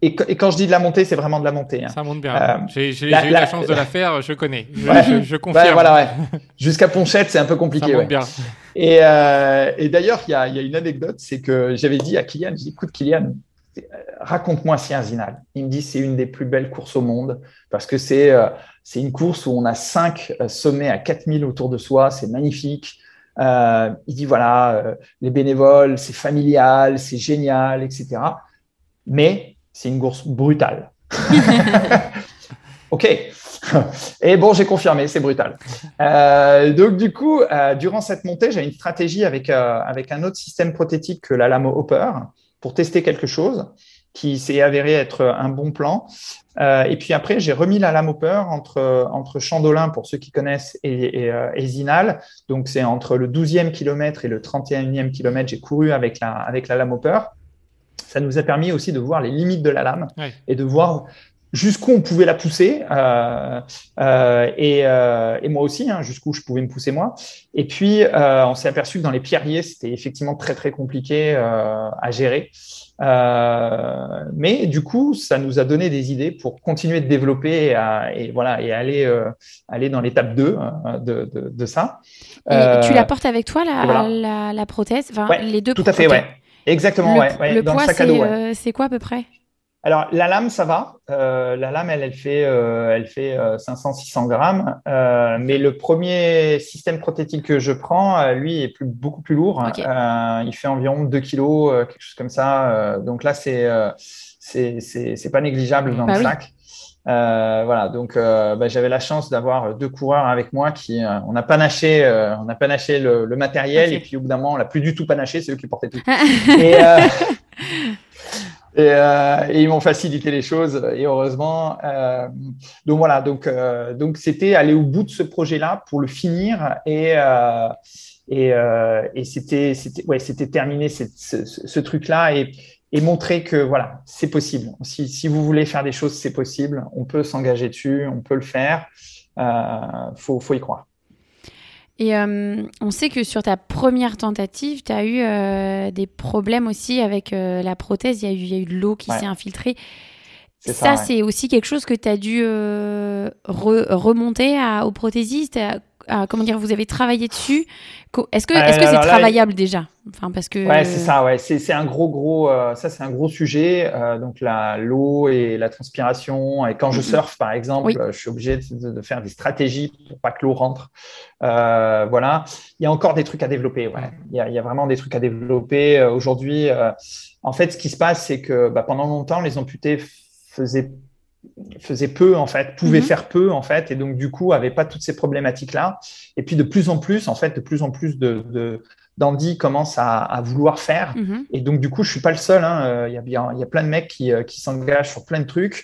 Et, quand je dis de la montée, c'est vraiment de la montée. Hein. Ça monte bien. Euh, j'ai eu la, chance de la faire, je connais. Je, je, confirme. voilà, ouais. Jusqu'à Ponchette, c'est un peu compliqué. Ça monte bien. Et, euh, et d'ailleurs, il y a, y a, une anecdote, c'est que j'avais dit à Kylian, j'ai dit, écoute Kylian, raconte-moi Sierzinal. Il me dit, c'est une des plus belles courses au monde parce que c'est euh, une course où on a cinq euh, sommets à 4000 autour de soi, c'est magnifique. Euh, il dit, voilà, les bénévoles, c'est familial, c'est génial, etc. Mais c'est une course brutale. ok. Et bon, j'ai confirmé, c'est brutal. Euh, donc du coup, euh, durant cette montée, j'ai une stratégie avec, euh, avec un autre système prothétique que la lame Hopper. pour tester quelque chose qui s'est avéré être un bon plan. Et puis après, j'ai remis la lame peur entre, entre Chandolin, pour ceux qui connaissent, et, Zinal. Donc, c'est entre le 12e kilomètre et le 31e kilomètre, j'ai couru avec la, avec la lame peur. Ça nous a permis aussi de voir les limites de la lame et de voir jusqu'où on pouvait la pousser, euh, euh, et, euh, et, moi aussi, hein, jusqu'où je pouvais me pousser moi. Et puis, euh, on s'est aperçu que dans les pierriers, c'était effectivement très très compliqué euh, à gérer. Euh, mais du coup, ça nous a donné des idées pour continuer de développer et, et voilà et aller aller dans l'étape 2 de, de, de, ça. Tu la portes avec toi la, la, la, prothèse, enfin, les deux. Tout à fait, ouais. Exactement, le, ouais, ouais. Le dans poids, le c'est quoi à peu près? Alors, la lame, ça va. Euh, la lame, elle, elle fait, euh, elle fait 500-600 euh, grammes. Euh, mais le premier système prothétique que je prends, euh, lui, est plus, beaucoup plus lourd. Okay. il fait environ 2 kilos, quelque chose comme ça. donc là, c'est c'est pas négligeable dans bah le oui. sac. Voilà, donc bah, j'avais la chance d'avoir deux coureurs avec moi qui on a panaché, on a panaché le, le matériel okay. et puis au bout d'un moment on l'a plus du tout panaché, c'est eux qui portaient tout. et, et, euh, et, ils m'ont facilité les choses et heureusement. Euh, donc voilà, donc euh, donc c'était aller au bout de ce projet-là pour le finir et euh, et, euh, et c'était c'était ouais c'était terminé ce, ce, ce truc-là et et montrer que voilà c'est possible. Si si vous voulez faire des choses, c'est possible. On peut s'engager dessus, on peut le faire. faut faut y croire. Et euh, on sait que sur ta première tentative, tu as eu euh, des problèmes aussi avec euh, la prothèse. Il y a eu, y a eu de l'eau qui ouais. s'est infiltrée. Ça, ça ouais. c'est aussi quelque chose que tu as dû re remonter à, au prothésiste? À, comment dire, vous avez travaillé dessus. Est-ce que est-ce que c'est travaillable là, déjà? Enfin, parce que. Ouais, c'est ça. Ouais, c'est un gros gros. Euh, ça, c'est un gros sujet. Euh, donc la l'eau et la transpiration. Et quand je surfe, par exemple, oui. je suis obligé de, de, faire des stratégies pour pas que l'eau rentre. Euh, voilà. Il y a encore des trucs à développer. Ouais. Il y a, il y a vraiment des trucs à développer euh, aujourd'hui. Euh, en fait, ce qui se passe, c'est que bah, pendant longtemps, les amputés faisaient faisait peu en fait, pouvait -hmm. faire peu en fait, et donc du coup avait pas toutes ces problématiques là. Et puis de plus en plus, en fait, de plus en plus de, d'Andy commence à, à, vouloir faire. -hmm. Et donc du coup, je suis pas le seul. Hein. Il y a bien, il y a plein de mecs qui, qui s'engagent sur plein de trucs.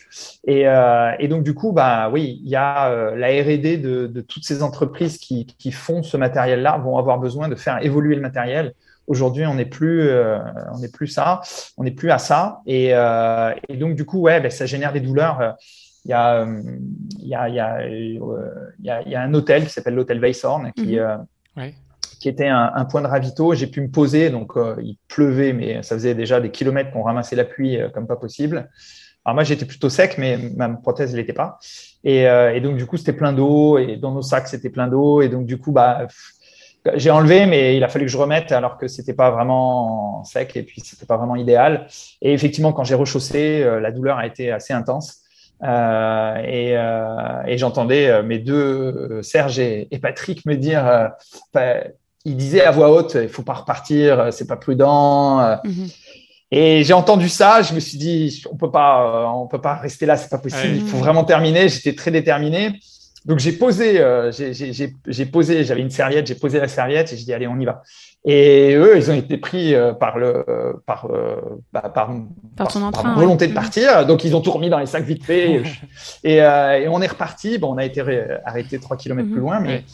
Et, euh, et donc du coup, bah oui, il y a euh, la R&D de, de, toutes ces entreprises qui, qui font ce matériel-là vont avoir besoin de faire évoluer le matériel. Aujourd'hui, on n'est plus, euh, on n'est plus ça, on n'est plus à ça, et, euh, et, donc du coup, ouais, ben, ça génère des douleurs. Il y a, il y a, il y a, il y a, il y a un hôtel qui s'appelle l'hôtel Weisshorn qui, ouais. qui était un, un, point de ravito. J'ai pu me poser, donc il pleuvait, mais ça faisait déjà des kilomètres qu'on ramassait la pluie comme pas possible. Alors moi, j'étais plutôt sec, mais ma prothèse, elle n'était pas. Et, et, donc, du coup, c'était plein d'eau, et dans nos sacs, c'était plein d'eau, et donc, du coup, bah, j'ai enlevé, mais il a fallu que je remette alors que c'était pas vraiment sec et puis c'était pas vraiment idéal. Et effectivement, quand j'ai rechaussé, euh, la douleur a été assez intense. Euh, et, euh, et j'entendais mes deux Serge et, et, Patrick me dire, bah, ils disaient à voix haute, il faut pas repartir, c'est pas prudent. Mm -hmm. Et j'ai entendu ça, je me suis dit, on peut pas, on peut pas rester là, c'est pas possible, il faut vraiment terminer. J'étais très déterminé. Donc j'ai posé, euh, j'ai posé, j'avais une serviette, j'ai posé la serviette et j'ai dit allez on y va. Et eux ils ont été pris euh, par le par euh, bah, par, par, volonté de partir, donc ils ont tout remis dans les sacs vite fait et, euh, et, on est reparti. Bon on a été arrêté trois kilomètres mm -hmm. plus loin, mais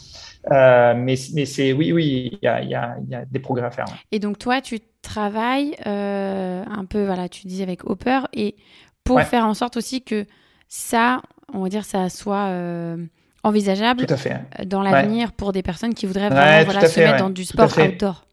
mais mais c'est oui oui il y a, y, a, y a des progrès à faire. Ouais. Et donc toi tu travailles un peu voilà tu dis avec Hopper et pour faire en sorte aussi que ça on va dire ça soit envisageable dans l'avenir ouais. pour des personnes qui voudraient vraiment ouais, voilà, se fait, mettre dans du sport outdoor.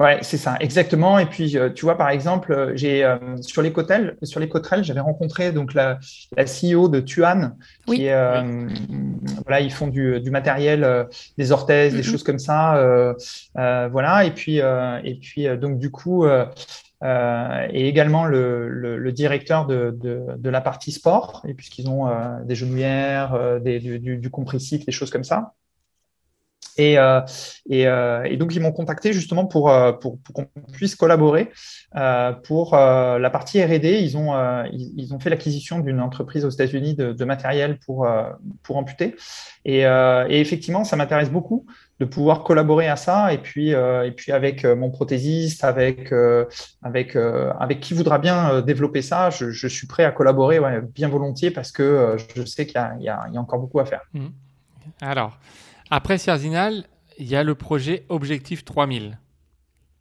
Ouais, c'est ça, exactement. Et puis, euh, tu vois, par exemple, euh, j'ai euh, sur les Cotel, sur les Cotrelles, j'avais rencontré donc la, la CEO de Tuan, qui oui. est, oui. voilà, ils font du, du matériel, des orthèses, mm -hmm. des choses comme ça, voilà. Et puis, et puis, donc du coup, euh, et également le, le, le directeur de, de, de, la partie sport, et puisqu'ils ont euh, des genouillères, euh, des, du, du, compressif, des choses comme ça. Et, euh, euh, et, donc, ils m'ont contacté justement pour, euh, pour, qu'on puisse collaborer pour la partie RD. Ils ont, ils, ont fait l'acquisition d'une entreprise aux États-Unis de, matériel pour, pour amputer. Et, et effectivement, ça m'intéresse beaucoup de pouvoir collaborer à ça. Et puis, et puis avec mon prothésiste, avec, avec, avec qui voudra bien développer ça, je, je suis prêt à collaborer bien volontiers parce que je sais qu'il y, y, y, a encore beaucoup à faire. Mmh. Alors, après Cerzinal, il y a le projet Objectif 3000.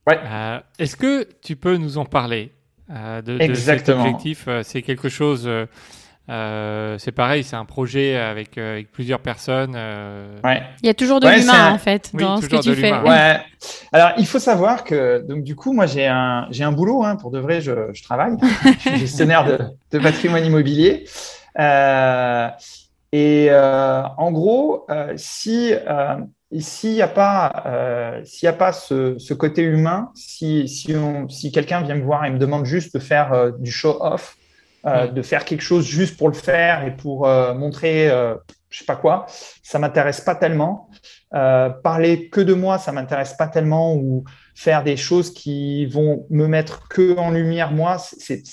Ouais. Euh, est-ce que tu peux nous en parler euh, de, Exactement. cet objectif? Euh, C'est quelque chose. C'est pareil, c'est un projet avec, plusieurs personnes. Ouais. Il y a toujours de l'humain en fait dans ce que tu fais. Ouais. Alors il faut savoir que donc du coup moi j'ai un j'ai un boulot hein, pour de vrai je, je travaille. je suis gestionnaire de, de patrimoine immobilier. Et euh, en gros, euh, si euh, s'il n'y a pas, euh, s'il y a pas ce, ce, côté humain, si, si, on, si quelqu'un vient me voir et me demande juste de faire euh, du show-off, euh, de faire quelque chose juste pour le faire et pour montrer, je sais pas quoi, ça m'intéresse pas tellement. parler que de moi, ça m'intéresse pas tellement. Ou faire des choses qui vont me mettre que en lumière moi, c'est,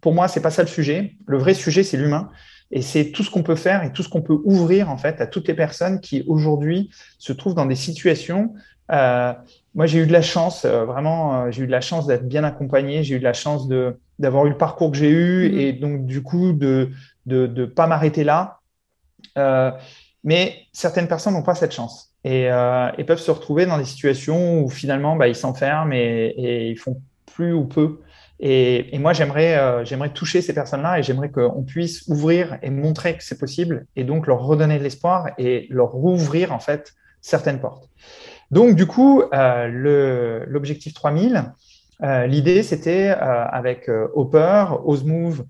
pour moi, c'est pas ça le sujet. Le vrai sujet, c'est l'humain. Et c'est tout ce qu'on peut faire et tout ce qu'on peut ouvrir en fait à toutes les personnes qui aujourd'hui se trouvent dans des situations. Euh, moi, j'ai eu de la chance, euh, vraiment, euh, j'ai eu de la chance d'être bien accompagné. J'ai eu de la chance de d'avoir eu le parcours que j'ai eu mmh. et donc du coup de de de pas m'arrêter là. Euh, mais certaines personnes n'ont pas cette chance et, et, peuvent se retrouver dans des situations où finalement, bah, ils s'enferment et, et ils font plus ou peu et, moi, j'aimerais, euh, j'aimerais toucher ces personnes-là et j'aimerais qu'on puisse ouvrir et montrer que c'est possible et donc leur redonner de l'espoir et leur rouvrir en fait certaines portes. Donc, du coup, euh, l'objectif 3000, euh, l'idée, c'était avec Hopper, Osmove,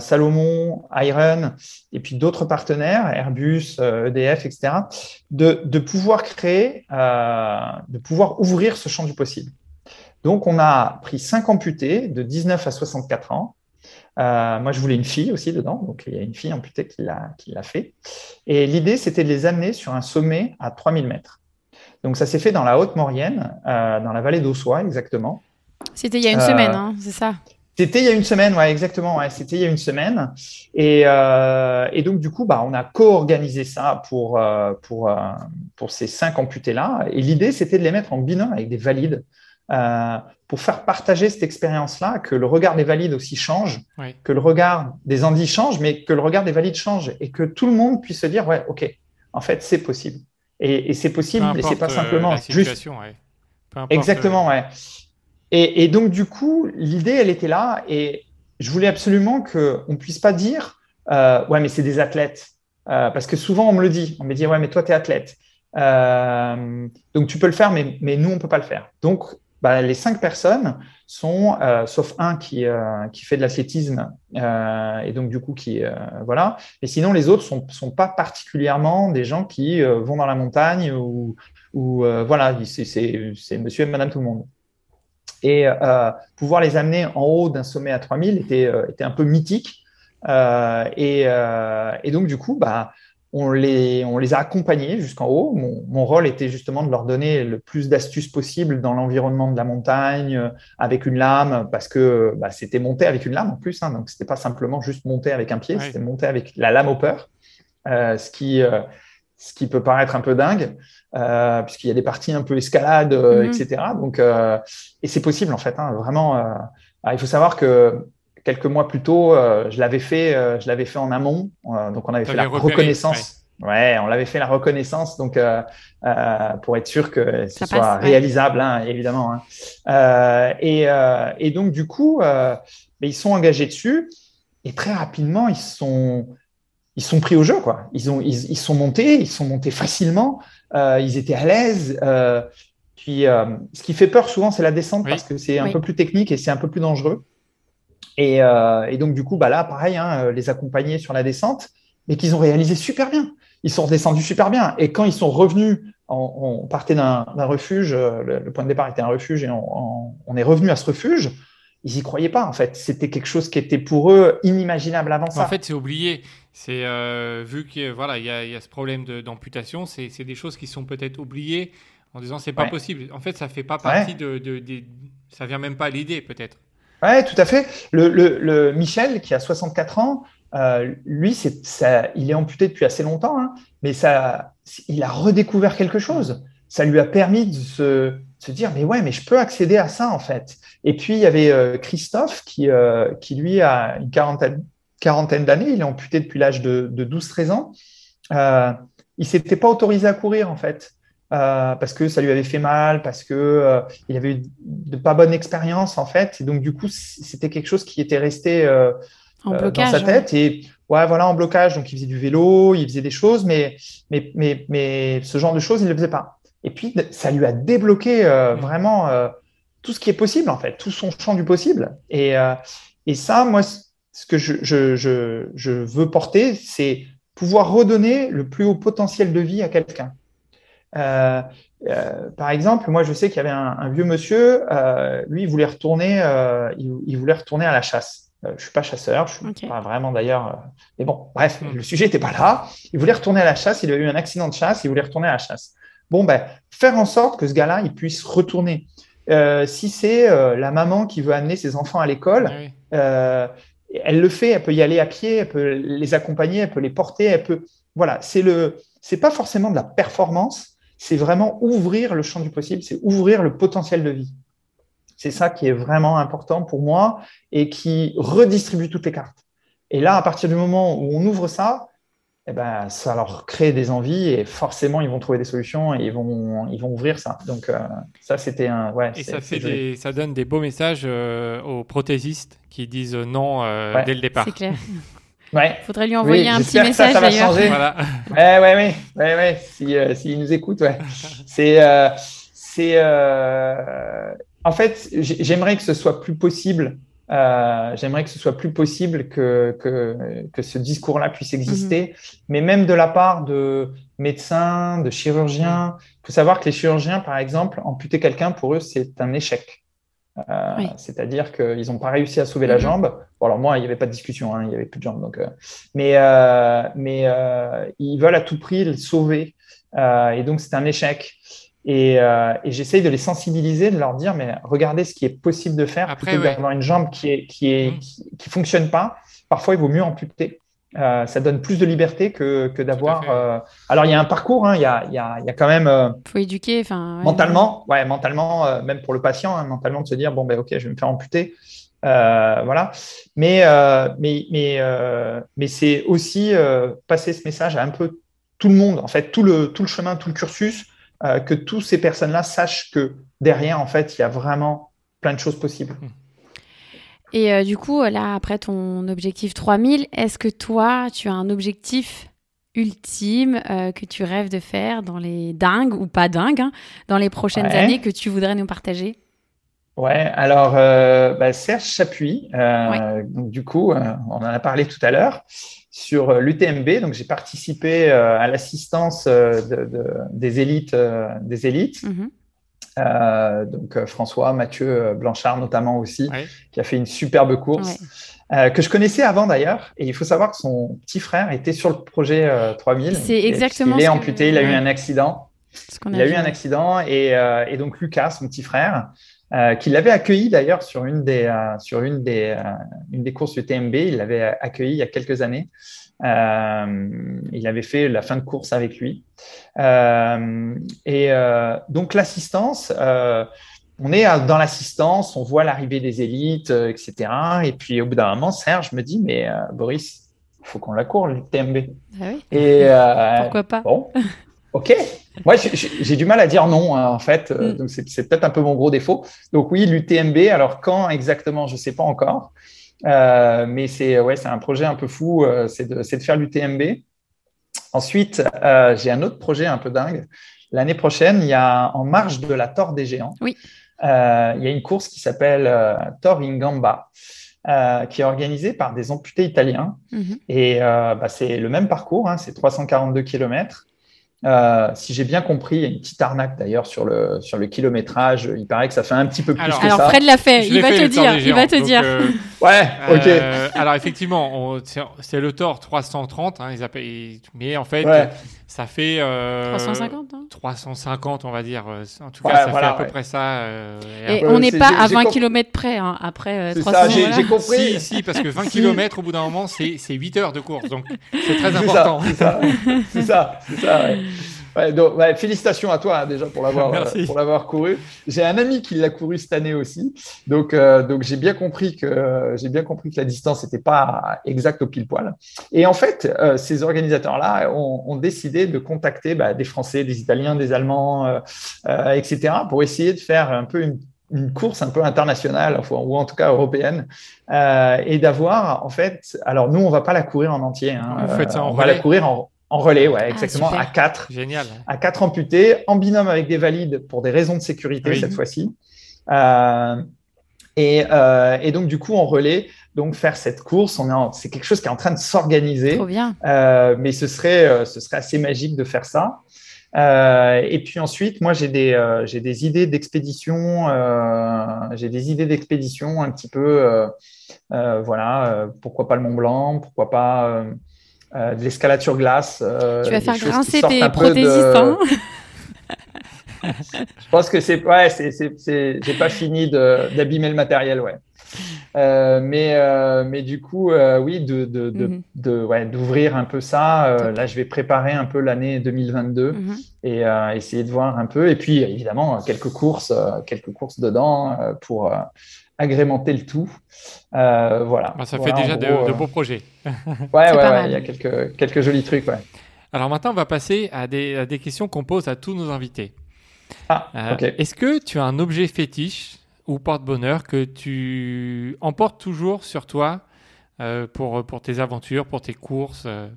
Salomon, Iron et puis d'autres partenaires, Airbus, EDF, etc., de, de pouvoir créer, de pouvoir ouvrir ce champ du possible. Donc, on a pris cinq amputés de 19 à 64 ans. Euh, moi, je voulais une fille aussi dedans, donc il y a une fille amputée qui l'a fait. Et l'idée, c'était de les amener sur un sommet à 3000 mètres. Donc, ça s'est fait dans la Haute-Maurienne, euh, dans la vallée d'Aussois, exactement. C'était il y a une semaine, euh, hein, c'est ça c'était il y a une semaine, ouais, exactement. Ouais, c'était il y a une semaine. Et, et donc du coup, bah, on a co-organisé ça pour pour pour ces cinq amputés là. Et l'idée, c'était de les mettre en binôme avec des valides. Euh, pour faire partager cette expérience-là, que le regard des valides aussi change, que le regard des Andis change, mais que le regard des valides change et que tout le monde puisse se dire, ouais, ok, en fait, c'est possible. Et, c'est possible, et c'est pas simplement euh, juste. Ouais. Exactement, euh, ouais. Et, donc, du coup, l'idée, elle était là, et je voulais absolument qu'on puisse pas dire, euh, ouais, mais c'est des athlètes. Euh, parce que souvent, on me le dit. On me dit, ouais, mais toi, tu es athlète. Euh, donc, tu peux le faire, mais, mais nous, on peut pas le faire. Donc, bah, les cinq personnes sont, sauf un qui, qui fait de l'athlétisme et donc du coup qui voilà. Et sinon les autres sont sont pas particulièrement des gens qui vont dans la montagne ou ou voilà c'est Monsieur et Madame tout le monde. Et pouvoir les amener en haut d'un sommet à 3000 était était un peu mythique. et, et donc du coup bah on les, on les a accompagnés jusqu'en haut. Mon, rôle était justement de leur donner le plus d'astuces possible dans l'environnement de la montagne, euh, avec une lame, parce que bah, c'était monter avec une lame en plus. Hein, donc, c'était pas simplement juste monter avec un pied, c'était monter avec la lame au peur, euh, ce, qui, euh, ce qui peut paraître un peu dingue, puisqu'il y a des parties un peu escalade, mhm. etc. Donc, et c'est possible en fait, hein, vraiment. Ah, il faut savoir que quelques mois plus tôt, euh, je l'avais fait, euh, je l'avais fait en amont. Euh, donc on avait fait la reconnaissance. Ouais. on l'avait fait la reconnaissance, donc pour être sûr que ce soit réalisable, hein, évidemment. Hein. Et, et, donc du coup, ils sont engagés dessus et très rapidement ils sont ils sont pris au jeu quoi. Ils ont ils, sont montés, ils sont montés facilement, ils étaient à l'aise. puis ce qui fait peur souvent c'est la descente parce que c'est un peu plus technique et c'est un peu plus dangereux. Euh, et, donc, du coup, bah là, pareil, hein, euh, les accompagner sur la descente, mais qu'ils ont réalisé super bien. Ils sont redescendus super bien. Et quand ils sont revenus, on, partait d'un refuge, euh, le, point de départ était un refuge, et on, est revenu à ce refuge. Ils y croyaient pas en fait. C'était quelque chose qui était pour eux inimaginable avant ça. En fait, c'est oublié. C'est euh, vu que voilà, il y, a ce problème d'amputation, c'est des choses qui sont peut-être oubliées en disant c'est pas possible. En fait, ça fait pas partie de, de, ça vient même pas à l'idée peut-être. Ouais, tout à fait. Le, le, Michel qui a 64 ans, euh, lui, c'est ça, il est amputé depuis assez longtemps, hein, mais ça, il a redécouvert quelque chose. Ça lui a permis de se, se dire mais ouais, mais je peux accéder à ça en fait. Et puis il y avait euh, Christophe qui, qui lui a une quarantaine quarantaine d'années, il est amputé depuis l'âge de, 12-13 ans. Euh, il s'était pas autorisé à courir en fait, euh, parce que ça lui avait fait mal, parce que euh, il avait eu de pas bonnes expériences en fait. Et donc du coup, c'était quelque chose qui était resté euh, dans sa tête. Et ouais, voilà, en blocage. Donc il faisait du vélo, il faisait des choses, mais mais mais mais ce genre de choses, il ne le faisait pas. Et puis ça lui a débloqué vraiment tout ce qui est possible en fait, tout son champ du possible. Et et ça, moi ce que je, je, je, veux porter, c'est pouvoir redonner le plus haut potentiel de vie à quelqu'un. Euh, euh, par exemple, moi, je sais qu'il y avait un, vieux monsieur, euh, lui, il voulait retourner, il, voulait retourner à la chasse. je suis pas chasseur, je suis pas vraiment d'ailleurs. mais bon, bref, hmm. le sujet n'était pas là. Il voulait retourner à la chasse. Il a eu un accident de chasse. Il voulait retourner à la chasse. Bon, ben, faire en sorte que ce gars-là, il puisse retourner. si c'est la maman qui veut amener ses enfants à l'école, ah elle le fait, elle peut y aller à pied, elle peut les accompagner, elle peut les porter, elle peut. Voilà, c'est le, c'est pas forcément de la performance, c'est vraiment ouvrir le champ du possible, c'est ouvrir le potentiel de vie. C'est ça qui est vraiment important pour moi et qui redistribue toutes les cartes. Et là, à partir du moment où on ouvre ça, eh ben, ça leur crée des envies et forcément, ils vont trouver des solutions et ils vont, ils vont ouvrir ça. Donc, euh, ça, c'était un. Ouais, et ça, fait ça donne des beaux messages euh, aux prothésistes qui disent non euh, dès le départ. C'est clair. Ouais. Faudrait lui envoyer un petit message d'ailleurs. Voilà. Ouais, ouais, ouais, ouais, ouais. S'il si, nous écoute, ouais. C'est, c'est. En fait, j'aimerais que ce soit plus possible euh, j'aimerais que ce soit plus possible que, que, que ce discours-là puisse exister, mhm. mais même de la part de médecins, de chirurgiens. Il faut savoir que les chirurgiens, par exemple, amputer quelqu'un, pour eux, c'est un échec. Euh, C'est-à-dire qu'ils n'ont pas réussi à sauver la mhm. jambe. Bon, alors moi, il n'y avait pas de discussion, hein, il n'y avait plus de jambe. Donc, euh, mais mais ils veulent à tout prix le sauver. et donc, c'est un échec. Et, euh, et j'essaye de les sensibiliser, de leur dire, mais regardez ce qui est possible de faire Après, plutôt d'avoir une jambe qui est qui est mmh. qui, fonctionne pas. Parfois, il vaut mieux amputer. Euh, ça donne plus de liberté que, que d'avoir. Euh... Alors, il y a un parcours, hein, il, y a, il, y a, il y a quand même. Euh, faut éduquer, enfin. mentalement, ouais, mentalement, euh, même pour le patient, hein, mentalement de se dire bon ben ok, je vais me faire amputer. voilà. Mais mais mais mais c'est aussi passer ce message à un peu tout le monde, en fait, tout le tout le chemin, tout le cursus euh, que toutes ces personnes-là sachent que derrière, en fait, il y a vraiment plein de choses possibles. Hmm. Et euh, du coup, là, après ton objectif 3000, est-ce que toi, tu as un objectif ultime euh, que tu rêves de faire dans les dingues ou pas dingues, hein, dans les prochaines années que tu voudrais nous partager? Ouais, alors bah, Serge Chapuis, donc du coup, on en a parlé tout à l'heure sur euh, l'UTMB. Donc, j'ai participé euh, à l'assistance euh, des élites. des élites. Mhm. donc, François, Mathieu Blanchard notamment aussi, qui a fait une superbe course. que je connaissais avant d'ailleurs. Et il faut savoir que son petit frère était sur le projet 3000. C'est exactement. Il est amputé, il a eu un accident. Il a, eu un accident et, et, donc Lucas, son petit frère, euh, qu'il l'avait accueilli d'ailleurs sur une des euh, sur une des euh, une des courses UTMB. Il l'avait accueilli il y a quelques années. il avait fait la fin de course avec lui. et donc l'assistance, on est dans l'assistance, on voit l'arrivée des élites, etc. Et puis au bout d'un moment, Serge me dit mais Boris, il faut qu'on la court l'UTMB. Ah oui. Et pourquoi pas? Bon, ok. Moi, j'ai du mal à dire non, hein, en fait. Euh, mm. Donc, c'est peut-être un peu mon gros défaut. Donc, oui, l'UTMB. Alors, quand exactement, je ne sais pas encore. Euh, mais c'est ouais, un projet un peu fou. Euh, c'est de, de, faire l'UTMB. Ensuite, j'ai un autre projet un peu dingue. L'année prochaine, il y a en marge de la Tor des Géants. Oui. Il y a une course qui s'appelle Tor in Gamba. qui est organisée par des amputés italiens. Mm-hmm. Et bah, c'est le même parcours, hein, c'est 342 km. Euh, si j'ai bien compris, il y a une petite arnaque d'ailleurs sur le, sur le kilométrage. Il paraît que ça fait un petit peu plus alors, que alors ça. Fred l'a fait, il va fait, te dire. Il va te donc, dire. euh, Ouais, ok. Euh, alors effectivement, c'est- le Thor 330, hein, ils appellent- mais en fait, Ouais. Ça fait euh, 350, hein 350, on va dire. euh, En tout Ouais, cas, ça voilà, fait à peu ouais. près ça. euh, Et Euh, on n'est pas à j'ai 20 compris. km près, hein, après euh, C'est 300 ça, j'ai compris. Si, si, parce que 20 Si. km au bout d'un moment, c'est c'est 8 heures de course, donc c'est très C'est important. ça, c'est ça, c'est ça, c'est ça. ouais. Ouais, donc, ouais, félicitations à toi hein, déjà pour l'avoir Merci. euh, pour l'avoir couru. J'ai un ami qui l'a couru cette année aussi, donc euh, donc j'ai bien compris que euh, j'ai bien compris que la distance n'était pas exacte au pile poil. Et en fait, euh, ces organisateurs là ont, ont décidé de contacter bah, des Français, des Italiens, des Allemands, etc. pour essayer de faire un peu une une course un peu internationale ou en tout cas européenne euh, et d'avoir en fait alors nous on va pas la courir en entier hein, Vous faites ça en on va la courir en, en relais ouais exactement super. à quatre Génial. à quatre amputés en binôme avec des valides pour des raisons de sécurité Oui. cette fois-ci Euh, et, euh, et donc du coup en relais donc faire cette course on est en- c'est quelque chose qui est en train de s'organiser Trop bien. euh, mais ce serait, euh, ce serait assez magique de faire ça. Euh, et puis ensuite, moi, j'ai des, euh, j'ai des idées d'expédition. euh, j'ai des idées d'expédition un petit peu, euh, euh, voilà, euh, pourquoi pas le Mont Blanc, pourquoi pas euh, de l'escalade sur glace. euh, tu vas faire grincer tes de- prothésistes. hein Je pense que c'est, ouais, j'ai pas fini d'abîmer le matériel, ouais. Euh, mais, mais du coup, oui, de, Mhm. de- ouais, d'ouvrir un peu ça. Là, je vais préparer un peu l'année 2022 Mhm. et essayer de voir un peu. Et puis, évidemment, quelques courses, quelques courses dedans pour agrémenter le tout. Euh, voilà. Bah, ça Voilà, fait déjà de, euh, beaux projets. Ouais, ouais, il y a quelques, quelques jolis trucs, ouais. Alors maintenant, on va passer à des, à des questions qu'on pose à tous nos invités. Ah, Euh, ok. Est-ce que tu as un objet fétiche ou porte-bonheur que tu emportes toujours sur toi euh, pour, pour tes aventures, pour tes courses euh?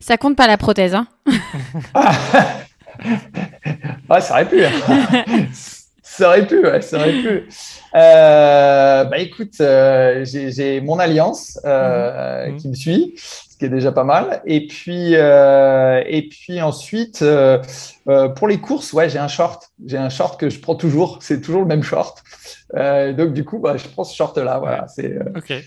Ça compte pas la prothèse. Hein Ah, ça aurait pu. ça aurait pu, ouais, ça aurait pu. Euh, bah écoute, euh, j'ai mon alliance euh, Mhm. qui me suit, ce qui est déjà pas mal. Et puis, et puis ensuite, pour les courses, ouais, j'ai un short. J'ai un short que je prends toujours. C'est toujours le même short. Donc du coup, bah, je prends ce short-là. Voilà, c'est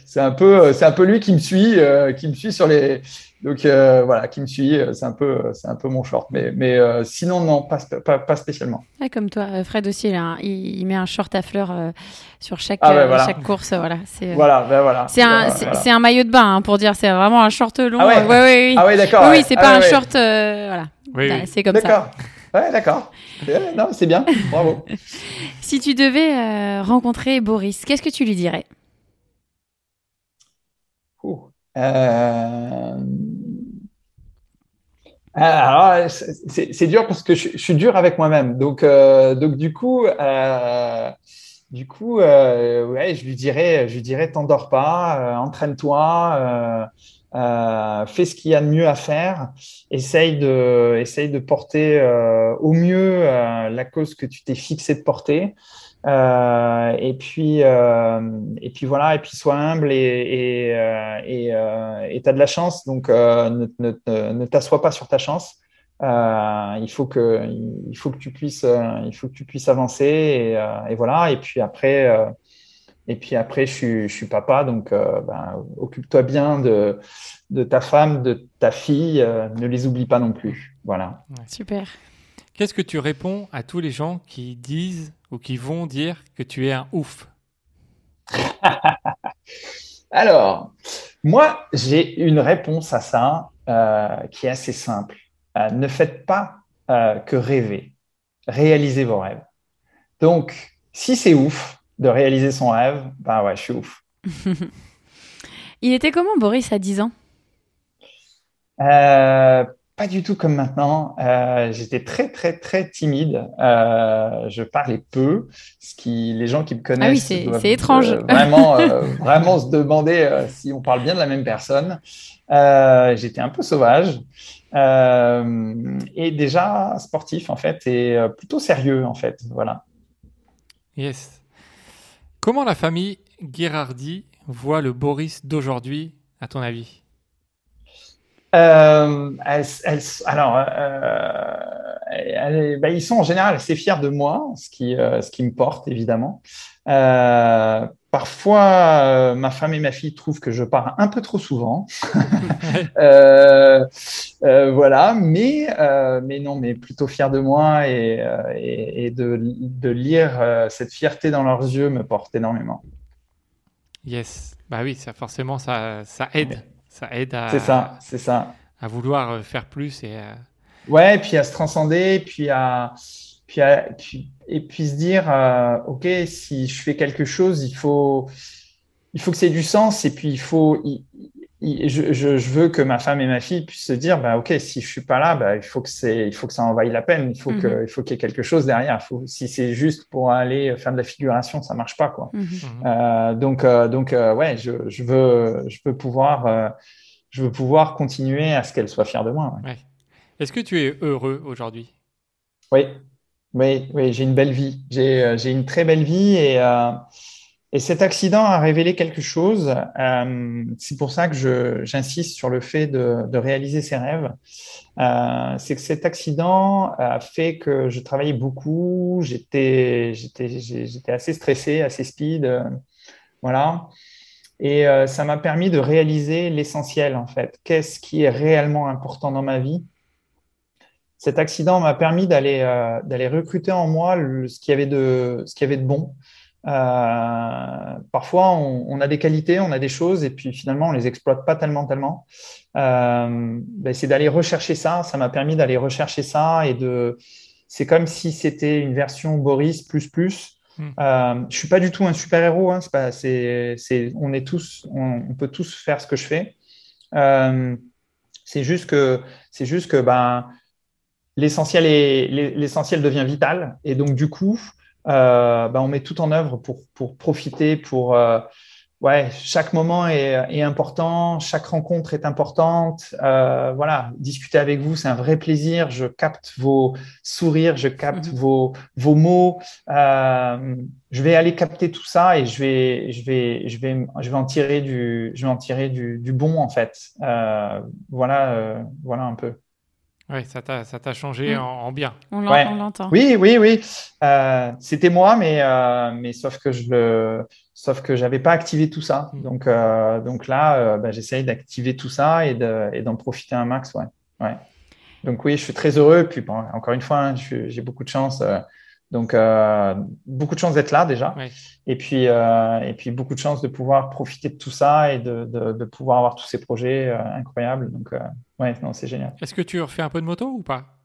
c'est un peu, c'est un peu lui qui me suit, qui me suit sur les, donc euh, voilà, qui me suit. euh, C'est un peu, c'est un peu mon short, mais, mais euh, sinon non, pas, sp- pas, pas spécialement. Ouais, comme toi, euh, Fred aussi, là, hein, il, il met un short à fleurs euh, sur chaque, Ah ouais, euh, voilà. chaque course. Voilà, c'est euh, Voilà, ben voilà. c'est un, Voilà, c'est- voilà. c'est un maillot de bain hein, pour dire. C'est vraiment un short long. Ah ouais. euh, ouais, ouais, oui. Ah ouais, d'accord. oui, c'est Ah pas ouais, un ouais. short. euh, voilà, Oui, Bah, oui. c'est comme ça. D'accord. Ouais, d'accord. Non, c'est bien. Bravo. Si tu devais euh, rencontrer Boris, qu'est-ce que tu lui dirais? Ouh. Euh, Alors, c'est- dur parce que je, suis dur avec moi-même. Donc, euh, du coup, euh, du coup, euh, ouais, je lui dirais, dirais, t'endors pas, euh, entraîne-toi, euh, euh, fais ce qu'il y a de mieux à faire, essaye de, essaye de porter euh, au mieux euh, la cause que tu t'es fixé de porter. Euh, et puis, euh, et puis voilà, et puis sois humble et et euh, et euh, t'as de la chance, donc euh, ne ne, ne, ne t'assois pas sur ta chance. Euh, il faut que il faut que tu puisses il faut que tu puisses avancer et, euh, et voilà. Et puis après euh, et puis après je suis je suis papa, donc euh, ben, occupe-toi bien de de ta femme, de ta fille, euh, ne les oublie pas non plus. Voilà. Super. Qu'est-ce que tu réponds à tous les gens qui disent ou qui vont dire que tu es un ouf Alors, moi, j'ai une réponse à ça euh, qui est assez simple. Euh, ne faites pas euh, que rêver. Réalisez vos rêves. Donc, si c'est ouf de réaliser son rêve, ben ouais, je suis ouf. Il était comment Boris à 10 ans? Euh, pas du tout comme maintenant. Euh, j'étais très, très, très timide. Euh, je parlais peu, ce qui, les gens qui me connaissent Ah oui, c'est- étrange. euh, vraiment, euh, vraiment se demander euh, si on parle bien de la même personne. Euh, j'étais un peu sauvage euh, et déjà sportif en fait et plutôt sérieux en fait. Voilà. Yes. Comment la famille Girardi voit le Boris d'aujourd'hui, à ton avis? Euh, alors, euh, bah, ils sont en général assez fiers de moi, ce qui, ce qui me porte évidemment. Euh, Parfois, euh, ma femme et ma fille trouvent que je pars un peu trop souvent. Euh, euh, voilà, mais, mais non, mais plutôt fier de moi et, et, de, de, lire cette fierté dans leurs yeux me porte énormément. Yes, bah oui, ça forcément ça, ça aide, ça aide à. C'est ça, c'est ça. À vouloir faire plus et. Ouais, et puis à se transcender, puis à puis, puis et puis se dire, euh, OK, si je fais quelque chose, il faut, il faut que c'est du sens et puis il faut, je, je, veux que ma femme et ma fille puissent se dire, bah, OK, si je suis pas là, bah, il, faut que il faut que ça en vaille la peine, il faut qu'il mhm. faut qu'il y ait quelque chose derrière. Faut, si c'est juste pour aller faire de la figuration, ça marche pas. Quoi. Mhm. Mhm. Euh, donc, euh, donc ouais, je, je, veux, je, veux pouvoir, je veux pouvoir continuer à ce qu'elle soit fière de moi. Ouais. Est-ce que tu es heureux aujourd'hui? Oui. Oui, oui j'ai une belle vie. J'ai euh, une très belle vie et, euh, et cet accident a révélé quelque chose. Euh, c'est pour ça que j'insiste sur le fait de, réaliser ses rêves. c'est que cet accident a fait que je travaillais beaucoup. J'étais assez stressé, assez speed. voilà. Et ça m'a permis de réaliser l'essentiel, en fait. Qu'est-ce qui est réellement important dans ma vie? Cet accident m'a permis d'aller euh, recruter en moi ce qu'il y avait de bon. Euh, parfois, on, a des qualités, on a des choses, et puis finalement, on les exploite pas tellement, tellement. Euh, ben, c'est d'aller rechercher ça. Ça m'a permis d'aller rechercher ça et de. C'est comme si c'était une version Boris plus plus. Hmm. Euh, je suis pas du tout un super héros. Hein, c'est pas. C'est. On est tous. On, on, peut tous faire ce que je fais. C'est juste que. C'est juste que ben l'essentiel l'essentiel devient vital et donc du coup euh, bah, on met tout en œuvre pour, pour profiter pour euh, ouais chaque moment est, important chaque rencontre est importante. Euh, voilà discuter avec vous c'est un vrai plaisir. Je capte vos sourires je capte mhm. vos vos mots. Je vais aller capter tout ça et je vais je vais je vais je vais en tirer du je vais en tirer du, du bon en fait. Voilà voilà un peu oui, ça t'a changé mm. en, bien. On l'entend. Oui, oui, oui. Euh, c'était moi, mais, euh, mais sauf que je le, sauf que j'avais pas activé tout ça. Mm. Donc, euh, donc là, bah, j'essaye d'activer tout ça et d'en profiter un max. Ouais. ouais. Donc oui, je suis très heureux. Puis encore une fois, hein, j'ai beaucoup de chance. donc beaucoup de chance d'être là déjà. Et puis et puis beaucoup de chance de pouvoir profiter de tout ça et de, de, de pouvoir avoir tous ces projets incroyables. Donc Ouais, non, c'est génial. Est-ce que tu refais un peu de moto ou pas?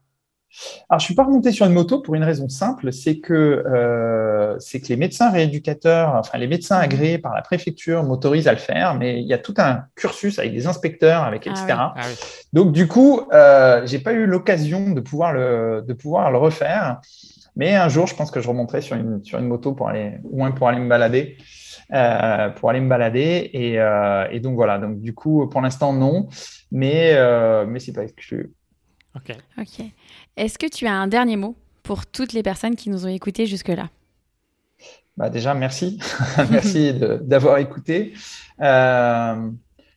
Alors, je suis pas remonté sur une moto pour une raison simple, c'est que euh, c'est que les médecins rééducateurs, enfin les médecins agréés par la préfecture m'autorisent à le faire, mais il y a tout un cursus avec des inspecteurs, avec etc. Ah ah Donc du coup, euh, j'ai pas eu l'occasion de pouvoir le de pouvoir le refaire, mais un jour, je pense que je remonterai sur une sur une moto pour aller au moins pour aller me balader. Euh, pour aller me balader. Et, euh, et, donc voilà, donc du coup, pour l'instant, non, mais, euh, mais c'est pas exclu. Ok. Ok. Est-ce que tu as un dernier mot pour toutes les personnes qui nous ont écoutés jusque-là? Bah déjà, merci. merci d'avoir écouté. Euh,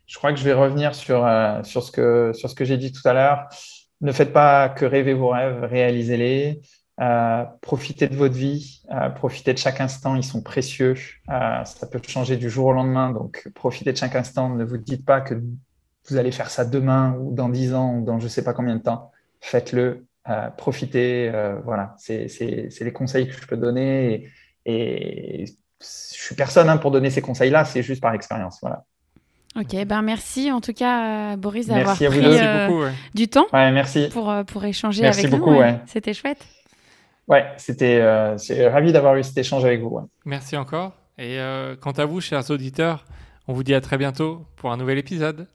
je crois que je vais revenir sur, sur ce que, sur ce que j'ai dit tout à l'heure. Ne faites pas que rêver vos rêves, réalisez-les. Euh, profitez de votre vie, euh, profitez de chaque instant, ils sont précieux. Euh, ça peut changer du jour au lendemain, donc profitez de chaque instant. Ne vous dites pas que vous allez faire ça demain ou dans dix ans ou dans je ne sais pas combien de temps. Faites-le, euh, profitez. voilà, c'est les conseils que je peux donner. Et, et je suis personne hein, pour donner ces conseils-là, c'est juste par expérience. Voilà. Ok, ben merci en tout cas Boris d'avoir pris beaucoup, du temps ouais, merci. Pour, pour échanger merci avec beaucoup, nous. Ouais. C'était chouette. Ouais, c'était euh, ravi d'avoir eu cet échange avec vous. Merci encore. Et euh, quant à vous, chers auditeurs, on vous dit à très bientôt pour un nouvel épisode.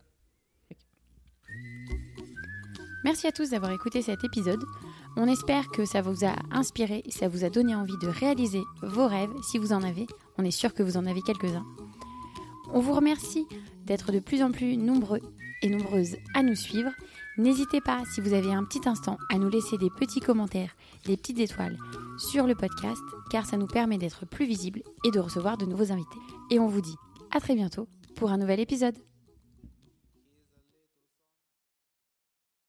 Merci à tous d'avoir écouté cet épisode. On espère que ça vous a inspiré et ça vous a donné envie de réaliser vos rêves si vous en avez. On est sûr que vous en avez quelques-uns. On vous remercie d'être de plus en plus nombreux et nombreuses à nous suivre. N'hésitez pas, si vous avez un petit instant, à nous laisser des petits commentaires, des petites étoiles sur le podcast, car ça nous permet d'être plus visibles et de recevoir de nouveaux invités. Et on vous dit à très bientôt pour un nouvel épisode.